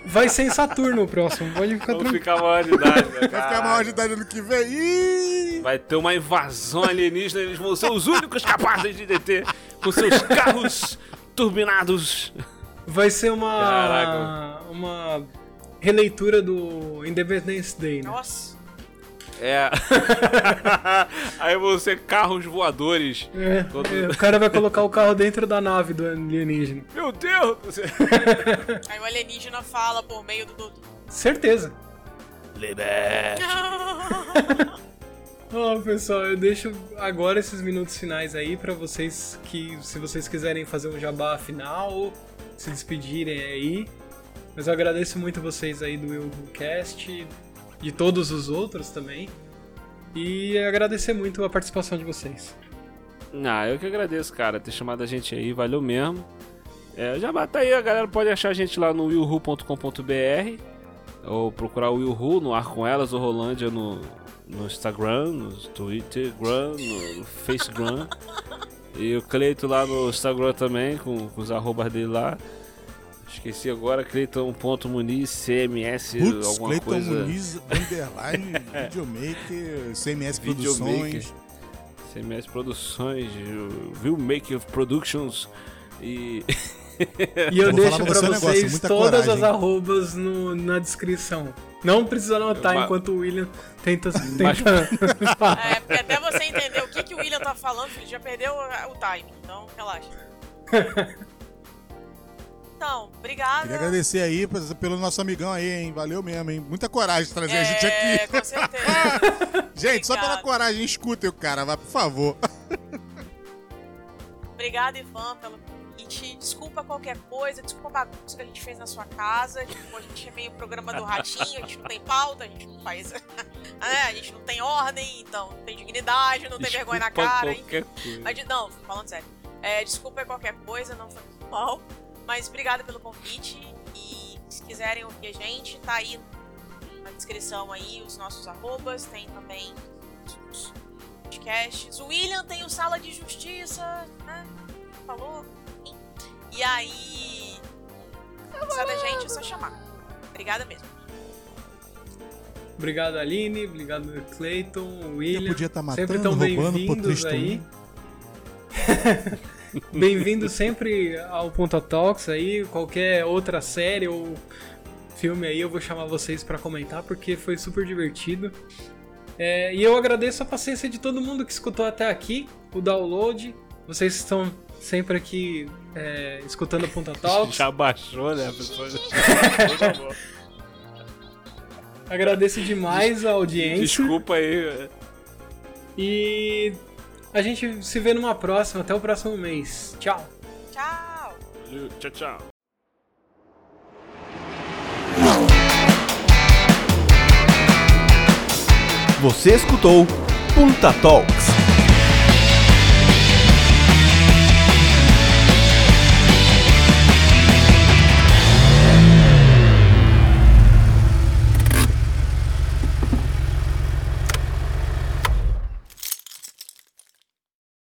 Vai ser em Saturno o próximo, pode ficar Vamos tranquilo. ficar maior de idade, né, Vai ficar maior de idade ano que vem. Ih! Vai ter uma invasão alienígena, eles vão ser os únicos capazes de deter com seus carros turbinados. Vai ser uma. Caraca. Uma releitura do Independence Day, né? Nossa. É. Aí vão ser carros voadores. É, Todo- é, o cara vai colocar o carro dentro da nave do alienígena. Meu Deus! Aí o alienígena fala por meio do Dudu. Certeza. Liberte. Ó, pessoal, eu deixo agora esses minutos finais aí pra vocês que, se vocês quiserem fazer um jabá final, se despedirem aí. Mas eu agradeço muito vocês aí do WillCast, de todos os outros também. E agradecer muito a participação de vocês. Ah, eu que agradeço, cara, ter chamado a gente aí, valeu mesmo. É, já bata aí, a galera pode achar a gente lá no willhu.com.br ou procurar o Willhu no Ar com Elas ou Rolândia no, no Instagram, no Twitter, no Facegram. e o Cleito lá no Instagram também, com, com os arrobas dele lá. Esqueci agora, Cleiton.muniz, CMS, Putz, alguma Cleiton coisa. Muniz, underline, videomaker, CMS. Produções. CMS Produções, Willmaker Productions e. E eu deixo pra pra você vocês todas coragem, as arrobas no- na descrição. Não precisa anotar Mas- enquanto o William tenta. Mas- tenta... É, porque até você entender o que, que o William tá falando, filho, já perdeu o o time. Então, relaxa. Então, obrigada. Queria agradecer aí pelo nosso amigão aí, hein? Valeu mesmo, hein? Muita coragem de trazer a gente É, aqui. com certeza. Gente, só pela coragem, escutem o cara, vai, por favor. Obrigada, Ivan, pelo convite. Desculpa qualquer coisa, desculpa a bagunça que a gente fez na sua casa. Tipo, a gente é meio programa do ratinho, a gente não tem pauta, a gente não faz. É, a gente não tem ordem, então não tem dignidade, não tem vergonha na cara. enfim. qualquer coisa. Mas, não, falando sério. É, desculpa qualquer coisa, não foi mal. Mas obrigada pelo convite. E se quiserem ouvir a gente, tá aí na descrição aí os nossos arrobas. Tem também os podcasts. O William tem o Sala de Justiça, né? Falou. Enfim. E aí. Precisa da gente, é só chamar. Obrigada mesmo. Obrigado, Aline. Obrigado, Clayton, Eu William. podia estar sempre matando, tão roubando, bem-vindos aí. Bem-vindo sempre ao Ponta Talks aí. Qualquer outra série ou filme aí, eu vou chamar vocês pra comentar porque foi super divertido. É, e eu agradeço a paciência de todo mundo que escutou até aqui, o download. Vocês estão sempre aqui é, escutando o Ponta Talks. Já baixou, né? A pessoa já... Agradeço demais a audiência. Desculpa aí. E a gente se vê numa próxima. Até o próximo mês. Tchau. Tchau! Valeu, Tchau, tchau. Você escutou Punta Talks.